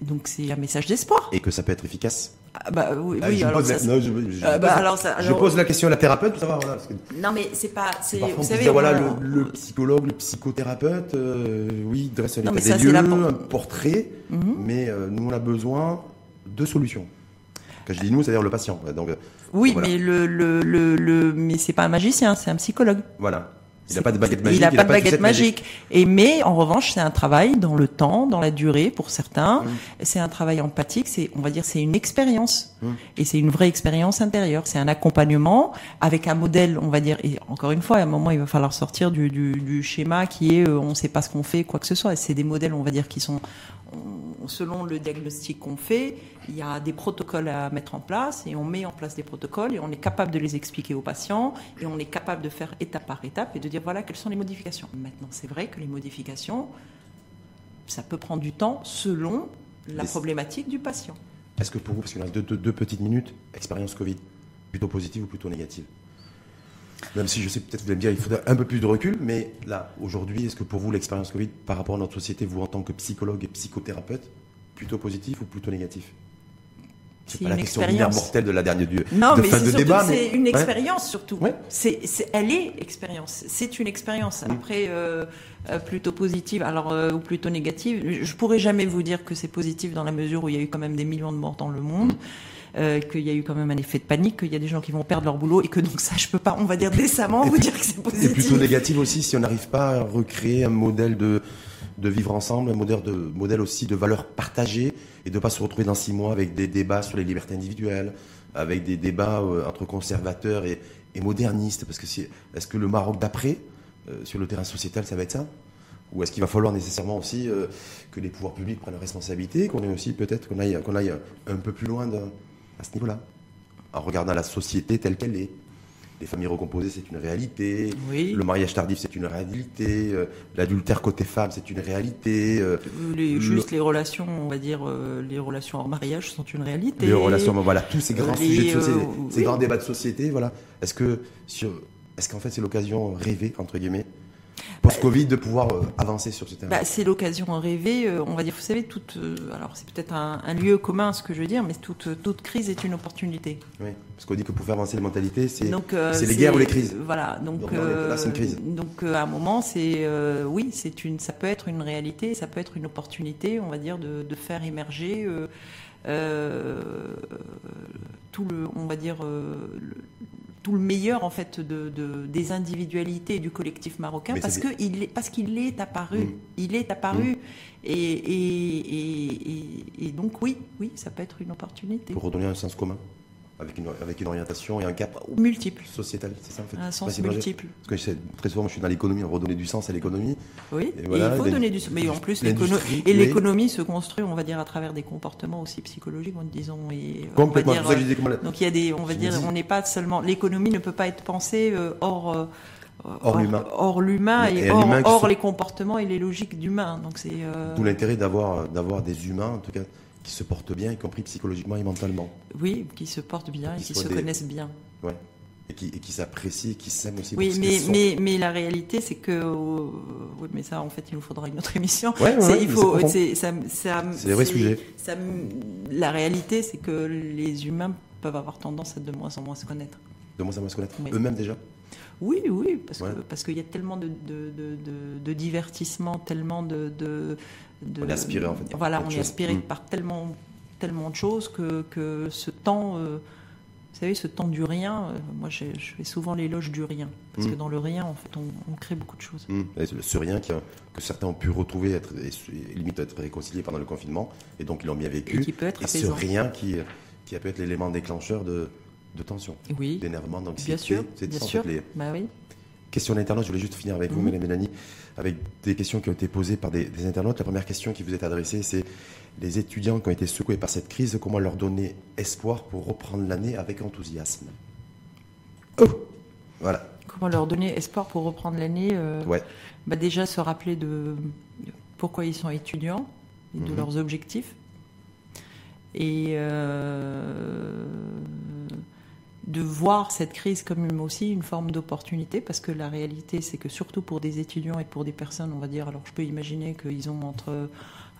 Donc c'est un message d'espoir. Et que ça peut être efficace. Ah, bah oui, ah, je alors, pose la... je, bah, alors, je, pose la question à la thérapeute pour savoir. Voilà, Non, mais c'est pas. C'est, vous savez, voilà, le, psychologue, le psychothérapeute, euh, oui, dresse un état des lieux, un portrait, mhm. mais euh, nous, on a besoin de solutions. Quand je dis nous, c'est-à-dire le patient. Donc, oui, mais le, le, le mais c'est pas un magicien, c'est un psychologue. Voilà. Il n'a pas de baguette magique. Il n'a pas de baguette magique. Et mais en revanche, c'est un travail dans le temps, dans la durée pour certains. Mm. C'est un travail empathique. C'est, on va dire, c'est une expérience. Mm. Et c'est une vraie expérience intérieure. C'est un accompagnement avec un modèle, on va dire. Et encore une fois, à un moment, il va falloir sortir du, du, du schéma qui est, euh, on ne sait pas ce qu'on fait, quoi que ce soit. c'est des modèles, on va dire, qui sont selon le diagnostic qu'on fait, il y a des protocoles à mettre en place et on met en place des protocoles et on est capable de les expliquer aux patients et on est capable de faire étape par étape et de dire voilà quelles sont les modifications. Maintenant, c'est vrai que les modifications, ça peut prendre du temps selon la problématique du patient. Est-ce que pour vous, parce qu'il reste deux, deux petites minutes, expérience Covid, plutôt positive ou plutôt négative? Même si je sais peut-être vous allez me dire il faudrait un peu plus de recul, mais là, aujourd'hui, est-ce que pour vous l'expérience Covid par rapport à notre société, vous en tant que psychologue et psychothérapeute, plutôt positif ou plutôt négatif? C'est pas la question binaire mortelle de la dernière du non, de mais fin de débat. C'est une expérience surtout. Ouais. C'est, elle est expérience. C'est une expérience. Mm. Après, euh, euh, plutôt positive, alors euh, ou plutôt négative. Je pourrais jamais vous dire que c'est positif dans la mesure où il y a eu quand même des millions de morts dans le monde. Euh, qu'il y a eu quand même un effet de panique, qu'il y a des gens qui vont perdre leur boulot et que donc ça, je peux pas, on va dire décemment, vous dire que c'est positif. plutôt négative aussi si on n'arrive pas à recréer un modèle de, de vivre ensemble, un modèle, de, modèle aussi de valeurs partagées et de ne pas se retrouver dans six mois avec des débats sur les libertés individuelles, avec des débats euh, entre conservateurs et, et modernistes. Parce que c'est, est-ce que le Maroc d'après, euh, sur le terrain sociétal, ça va être ça? Ou est-ce qu'il va falloir nécessairement aussi euh, que les pouvoirs publics prennent leurs responsabilités, qu'on ait aussi peut-être qu'on aille, qu'on aille un peu plus loin de, à ce niveau-là, en regardant la société telle qu'elle est les familles recomposées, c'est une réalité. Oui. Le mariage tardif, c'est une réalité. Euh, L'adultère côté femme, c'est une réalité. Euh, Les- le- juste les relations, on va dire, euh, les relations hors mariage sont une réalité. les relations, ben voilà, tous ces grands les, sujets de société, euh, ces grands débats de société, voilà. Est-ce que, est-ce qu'en fait, c'est l'occasion rêvée, entre guillemets, post-Covid, de pouvoir euh, avancer sur ce terrain Bah, c'est l'occasion rêvée, euh, on va dire, vous savez, toute, euh, alors c'est peut-être un, un lieu commun ce que je veux dire, mais toute, toute crise est une opportunité. Oui, parce qu'on dit que pour faire avancer les mentalités, c'est les guerres ou les crises. Voilà, donc, Donc là, une crise. donc à un moment, c'est oui, c'est une, ça peut être une réalité, ça peut être une opportunité, on va dire, de, de faire émerger tout le, on va dire, le- tout le meilleur en fait de, de- des individualités et du collectif marocain Mais parce que il est parce qu'il est apparu, Mm. il est apparu. Et, et, et, et- et donc oui, oui, ça peut être une opportunité. Pour redonner un sens commun, avec une, avec une orientation et un cap multiple, sociétal, c'est ça en fait un sens multiple. Parce que très souvent, je suis dans l'économie, redonner du sens à l'économie. Oui, Et et voilà, il faut donner du mais en plus l'écono- l'industrie, et oui. l'économie se construit, on va dire, à travers des comportements aussi psychologiques, on- disons. Et, Complètement, on va dire, donc il y a des, on va Je dire, on n'est pas seulement l'économie ne peut pas être pensée euh, hors euh, Hors l'humain. hors l'humain et, et hors, hors les comportements et les logiques d'humain. Donc c'est euh, D'où l'intérêt d'avoir d'avoir des humains, en tout cas, qui se portent bien, y compris psychologiquement et mentalement. oui, qui se portent bien et Qui se des- connaissent bien. Ouais. Et qui, et qui s'apprécient, et qui s'aiment aussi. Oui, mais, sont. mais, mais la réalité, c'est que. oui, mais ça, en fait, il nous faudra une autre émission. Ouais, ouais, C'est- ouais, il mais faut, c'est profond. c'est, ça, ça- C'est des vrais sujets. ça- la réalité, c'est que les humains peuvent avoir tendance à de moins en moins se connaître. De moins en moins se connaître. Oui. Eux-mêmes déjà. Oui, oui, parce Ouais. que parce qu'il y a tellement de, de, de, de- de divertissement, tellement de, de, On est aspiré, en fait, Voilà, on est aspiré Mm. par tellement tellement de choses que, que ce temps, euh, vous savez, ce temps du rien. euh, moi, je fais souvent l'éloge du rien, parce Mm. que dans le rien, en fait, on, on crée beaucoup de choses. Et ce rien qui que certains ont pu retrouver, être, et, limite être réconciliés pendant le confinement, et donc ils l'ont bien vécu. Et qui peut être et ce rien qui, qui a pu être l'élément déclencheur de, de tension, Oui, d'énervement, d'anxiété. bien sûr, C'est bien sûr. les Bah oui. questions d'internautes. Je voulais juste finir avec vous, Mhm. Mélanie, avec des questions qui ont été posées par des, des internautes. La première question qui vous est adressée, c'est les étudiants qui ont été secoués par cette crise, comment leur donner espoir pour reprendre l'année avec enthousiasme? Oh Voilà, Comment leur donner espoir pour reprendre l'année euh, ouais. bah Déjà se rappeler de pourquoi ils sont étudiants et de Mhm. leurs objectifs. Et euh, de voir cette crise comme aussi une forme d'opportunité, parce que la réalité, c'est que surtout pour des étudiants et pour des personnes, on va dire, alors je peux imaginer qu'ils ont entre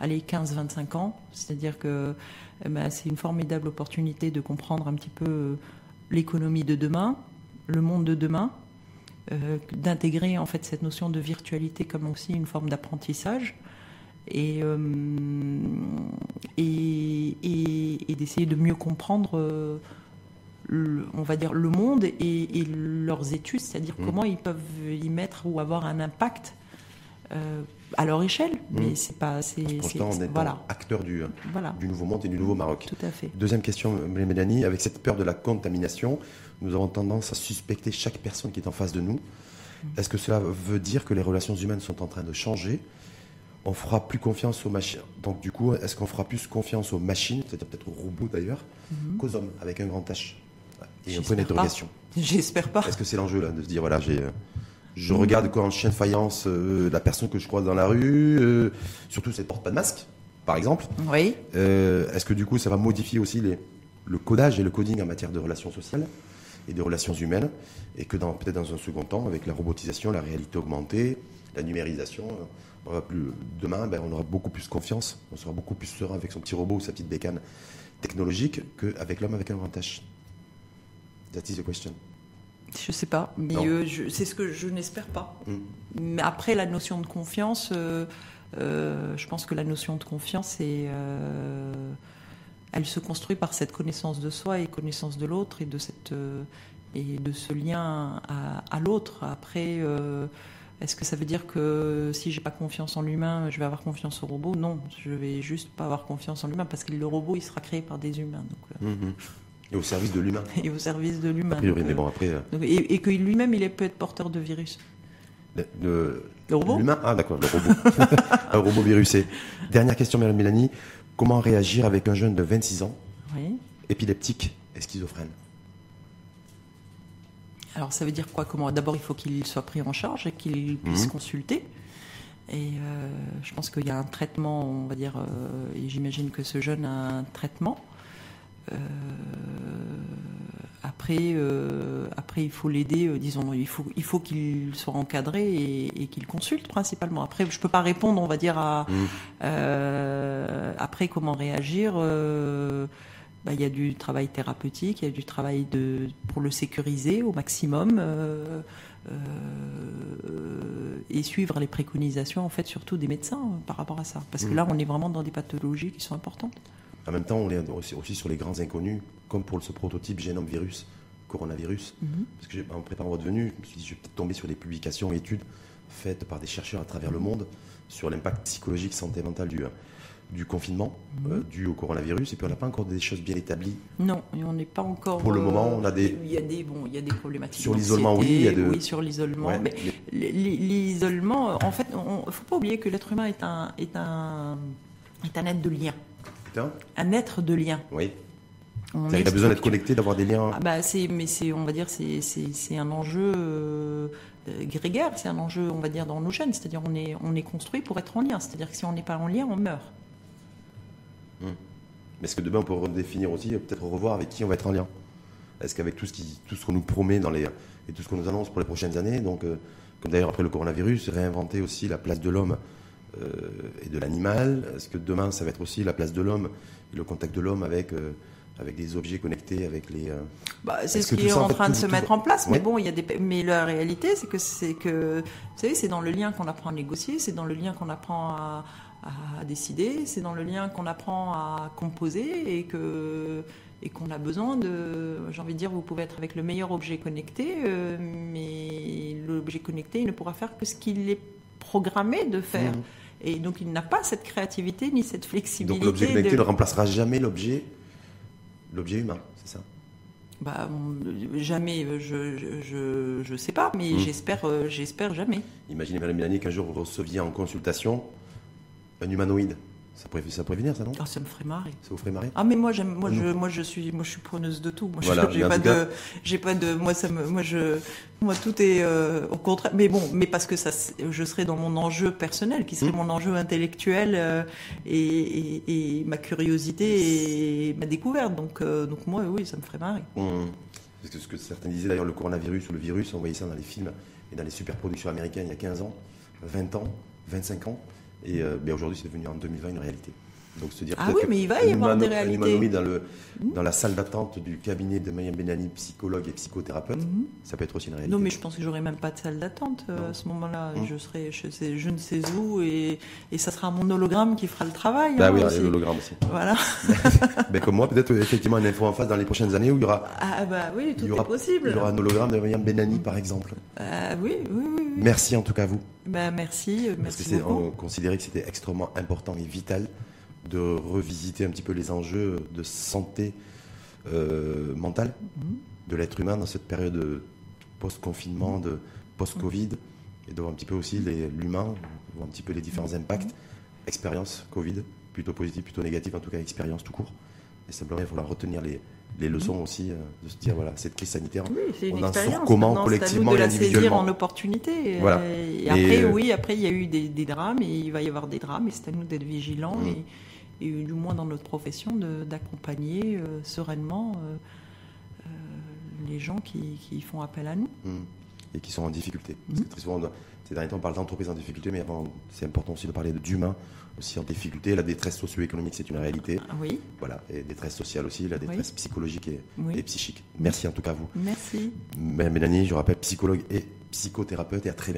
allez, 15-25 ans, c'est-à-dire que eh ben, c'est une formidable opportunité de comprendre un petit peu euh, l'économie de demain, le monde de demain, euh, d'intégrer en fait cette notion de virtualité comme aussi une forme d'apprentissage et, euh, et, et- d'essayer de mieux comprendre, le- on va dire, le monde et, et leurs études, c'est-à-dire Mhm. comment ils peuvent y mettre ou avoir un impact euh, à leur échelle, mais Mhm. c'est pas, c'est, on est voilà, acteur du, voilà, du nouveau monde et du nouveau Maroc. tout à fait. Deuxième question, Mélanie. Avec cette peur de la contamination, nous avons tendance à suspecter chaque personne qui est en face de nous. Est-ce que cela veut dire que les relations humaines sont en train de changer? On fera plus confiance aux machines. Donc, du coup, est-ce qu'on fera plus confiance aux machines, c'est-à-dire peut-être aux robots d'ailleurs, qu'aux hommes, avec un grand H? Et un J'espère point pas. d'interrogation. J'espère pas. Est-ce que c'est l'enjeu là, de se dire, voilà, j'ai. euh, Je regarde quoi en chien de faïence euh, la personne que je croise dans la rue, euh, surtout si elle porte pas de masque, par exemple. Oui. Euh, Est-ce que du coup, ça va modifier aussi les, le codage et le coding en matière de relations sociales et de relations humaines Et que peut-être dans un second temps, avec la robotisation, la réalité augmentée, la numérisation, on va plus, demain, ben, on aura beaucoup plus confiance, on sera beaucoup plus serein avec son petit robot ou sa petite bécane technologique qu'avec l'homme avec un grand H That is the question. Je sais pas, mais euh, c'est ce que je n'espère pas. Mm. Mais après, la notion de confiance, euh, euh, je pense que la notion de confiance, est, elle se construit par cette connaissance de soi et connaissance de l'autre et de cette et de ce lien à, à l'autre. Après, est-ce que ça veut dire que si j'ai pas confiance en l'humain, je vais avoir confiance au robot? Non, je vais juste pas avoir confiance en l'humain parce que le robot, il sera créé par des humains, donc, Mhm. Et au service de l'humain. et au service de l'humain. A priori, Donc, mais euh, bon, après. euh, donc, et, et que lui-même, il peut être porteur de virus. le- le- Le robot L'humain Ah, d'accord, le robot. un robot virusé. Dernière question, Madame Mélanie. Comment réagir avec un jeune de 26 ans, Oui. épileptique et schizophrène? Alors ça veut dire quoi? Comment D'abord, il faut qu'il soit pris en charge et qu'il puisse Mhm. consulter. Et euh, je pense qu'il y a un traitement, on va dire, euh, et j'imagine que ce jeune a un traitement. Euh, après, euh, après, il faut l'aider, euh, disons, il faut, il faut qu'il soit encadré et, et qu'il consulte principalement. Après, je peux pas répondre, on va dire, à euh, après comment réagir. bah, il y a du travail thérapeutique, il y a du travail de, pour le sécuriser au maximum euh, euh, et suivre les préconisations, en fait, surtout des médecins par rapport à ça. Parce que Mhm. là, on est vraiment dans des pathologies qui sont importantes. En même temps, on est aussi, sur les grands inconnus, comme pour ce prototype génome virus, coronavirus. Mhm. Parce que en préparant votre venue, je me suis dit, je vais peut-être tomber sur des publications, études faites par des chercheurs à travers le monde sur l'impact psychologique, santé mentale du, du confinement Mhm. euh, dû au coronavirus. Et puis on n'a pas encore des choses bien établies. Non, et on n'est pas encore. Pour le euh, moment, on a des- Il y a des, bon, il y a des problématiques. Sur l'isolement, oui, il y a de- Oui, sur l'isolement. Ouais, mais mais- L'isolement, en fait, il ne faut pas oublier que l'être humain est un, est, un, est un être de lien. Putain, Un être de lien. oui. On qu'il a besoin d'être connecté, d'avoir des liens. Ah bah c'est, mais c'est, on va dire, c'est, c'est, c'est un enjeu euh, grégaire, c'est un enjeu, on va dire, dans nos gènes. C'est-à-dire, on est, on est construit pour être en lien. C'est-à-dire que si on n'est pas en lien, on meurt. Mais est-ce que demain on peut redéfinir aussi, peut-être revoir avec qui on va être en lien? Est-ce qu'avec tout ce qui, tout ce qu'on nous promet dans les et tout ce qu'on nous annonce pour les prochaines années, donc euh, comme d'ailleurs après le coronavirus, réinventer aussi la place de l'homme et de l'animal. Est-ce que demain ça va être aussi la place de l'homme et le contact de l'homme avec euh, avec des objets connectés, avec les. euh, Bah, c'est ce qui est en en fait, train de se tout- mettre en place. Mais bon, il y a des, mais la réalité, c'est que c'est que, vous savez, c'est dans le lien qu'on apprend à négocier, c'est dans le lien qu'on apprend à, à décider, c'est dans le lien qu'on apprend à composer et que et qu'on a besoin de. J'ai envie de dire, vous pouvez être avec le meilleur objet connecté, euh, mais l'objet connecté, il ne pourra faire que ce qu'il est programmé de faire. Mhm. Et donc, il n'a pas cette créativité ni cette flexibilité. Donc l'objet connecté de- ne remplacera jamais l'objet l'objet humain, c'est ça? Bah, jamais, euh, je, je, je, je sais pas, mais Mm. j'espère, euh, j'espère jamais. Imaginez Madame Mélanie qu'un jour vous receviez en consultation un humanoïde. Ça pourrait, ça pourrait venir, ça non? Ah, ça me ferait marrer. Ça vous ferait marrer? Ah mais moi j'aime, moi je, moi je suis, moi je suis preneuse de tout. Moi, Voilà, j'ai pas de, j'ai pas de, moi ça me, moi je, moi tout est euh, au contraire. Mais bon, mais parce que ça, je serais dans mon enjeu personnel, qui serait Mm. mon enjeu intellectuel euh, et, et, et ma curiosité et ma découverte. Donc, euh, donc moi oui, ça me ferait marrer. Parce que ce que certains disaient d'ailleurs, le coronavirus ou le virus, on voyait ça dans les films et dans les superproductions américaines il y a 15 ans, 20 ans, 25 ans. Et euh, ben, aujourd'hui, c'est devenu en 2020 une réalité. Donc se dire Ah oui, que mais il va y avoir des réalités. dans, le, Mhm. dans la salle d'attente du cabinet de Mayam Benani, psychologue et psychothérapeute, Mhm. ça peut être aussi une réalité. Non, mais je pense que j'aurais même pas de salle d'attente euh, à ce moment-là. Hum. Je serai, je, sais, je ne sais où, et, et ça sera mon hologramme qui fera le travail. Hein, oui, aussi. l'hologramme aussi. Voilà. ben, comme moi, peut-être euh, effectivement une info en face dans les prochaines années où il y aura, Ah bah oui, tout il y aura, est possible. il y aura un hologramme de Mayam Benani, par exemple. Ah oui, oui, oui. oui. Merci en tout cas à vous. Bah, merci, Parce que merci c'est, beaucoup. on considérait que c'était extrêmement important et vital de revisiter un petit peu les enjeux de santé euh, mentale Mhm. de l'être humain dans cette période de post-confinement, de post-Covid, et de voir un petit peu aussi l'humain, voir un petit peu les différents impacts. Expérience Covid, plutôt positive, plutôt négative, en tout cas expérience tout court. Et simplement, il faudra retenir les, les leçons aussi, euh, de se dire, voilà, cette crise sanitaire, Oui, on en sort comment, Maintenant, c'est à nous collectivement de et la saisir en opportunité. Voilà. Et Et, après, euh, oui, après, il y a eu des, des drames et il va y avoir des drames et c'est à nous d'être vigilants Mhm. et, et du moins dans notre profession d'accompagner euh, sereinement euh, euh, les gens qui, qui font appel à nous. Hmm. et qui sont en difficulté. Parce que très souvent, ces derniers temps, on parle d'entreprises en difficulté, mais c'est important aussi de parler d'humains aussi en difficulté. La détresse socio-économique, c'est une réalité. Ah oui. Voilà, et détresse sociale aussi, la détresse psychologique et, Oui. et psychique. Merci en tout cas à vous. Merci. Mélanie, je rappelle, psychologue et psychothérapeute, et à très bientôt.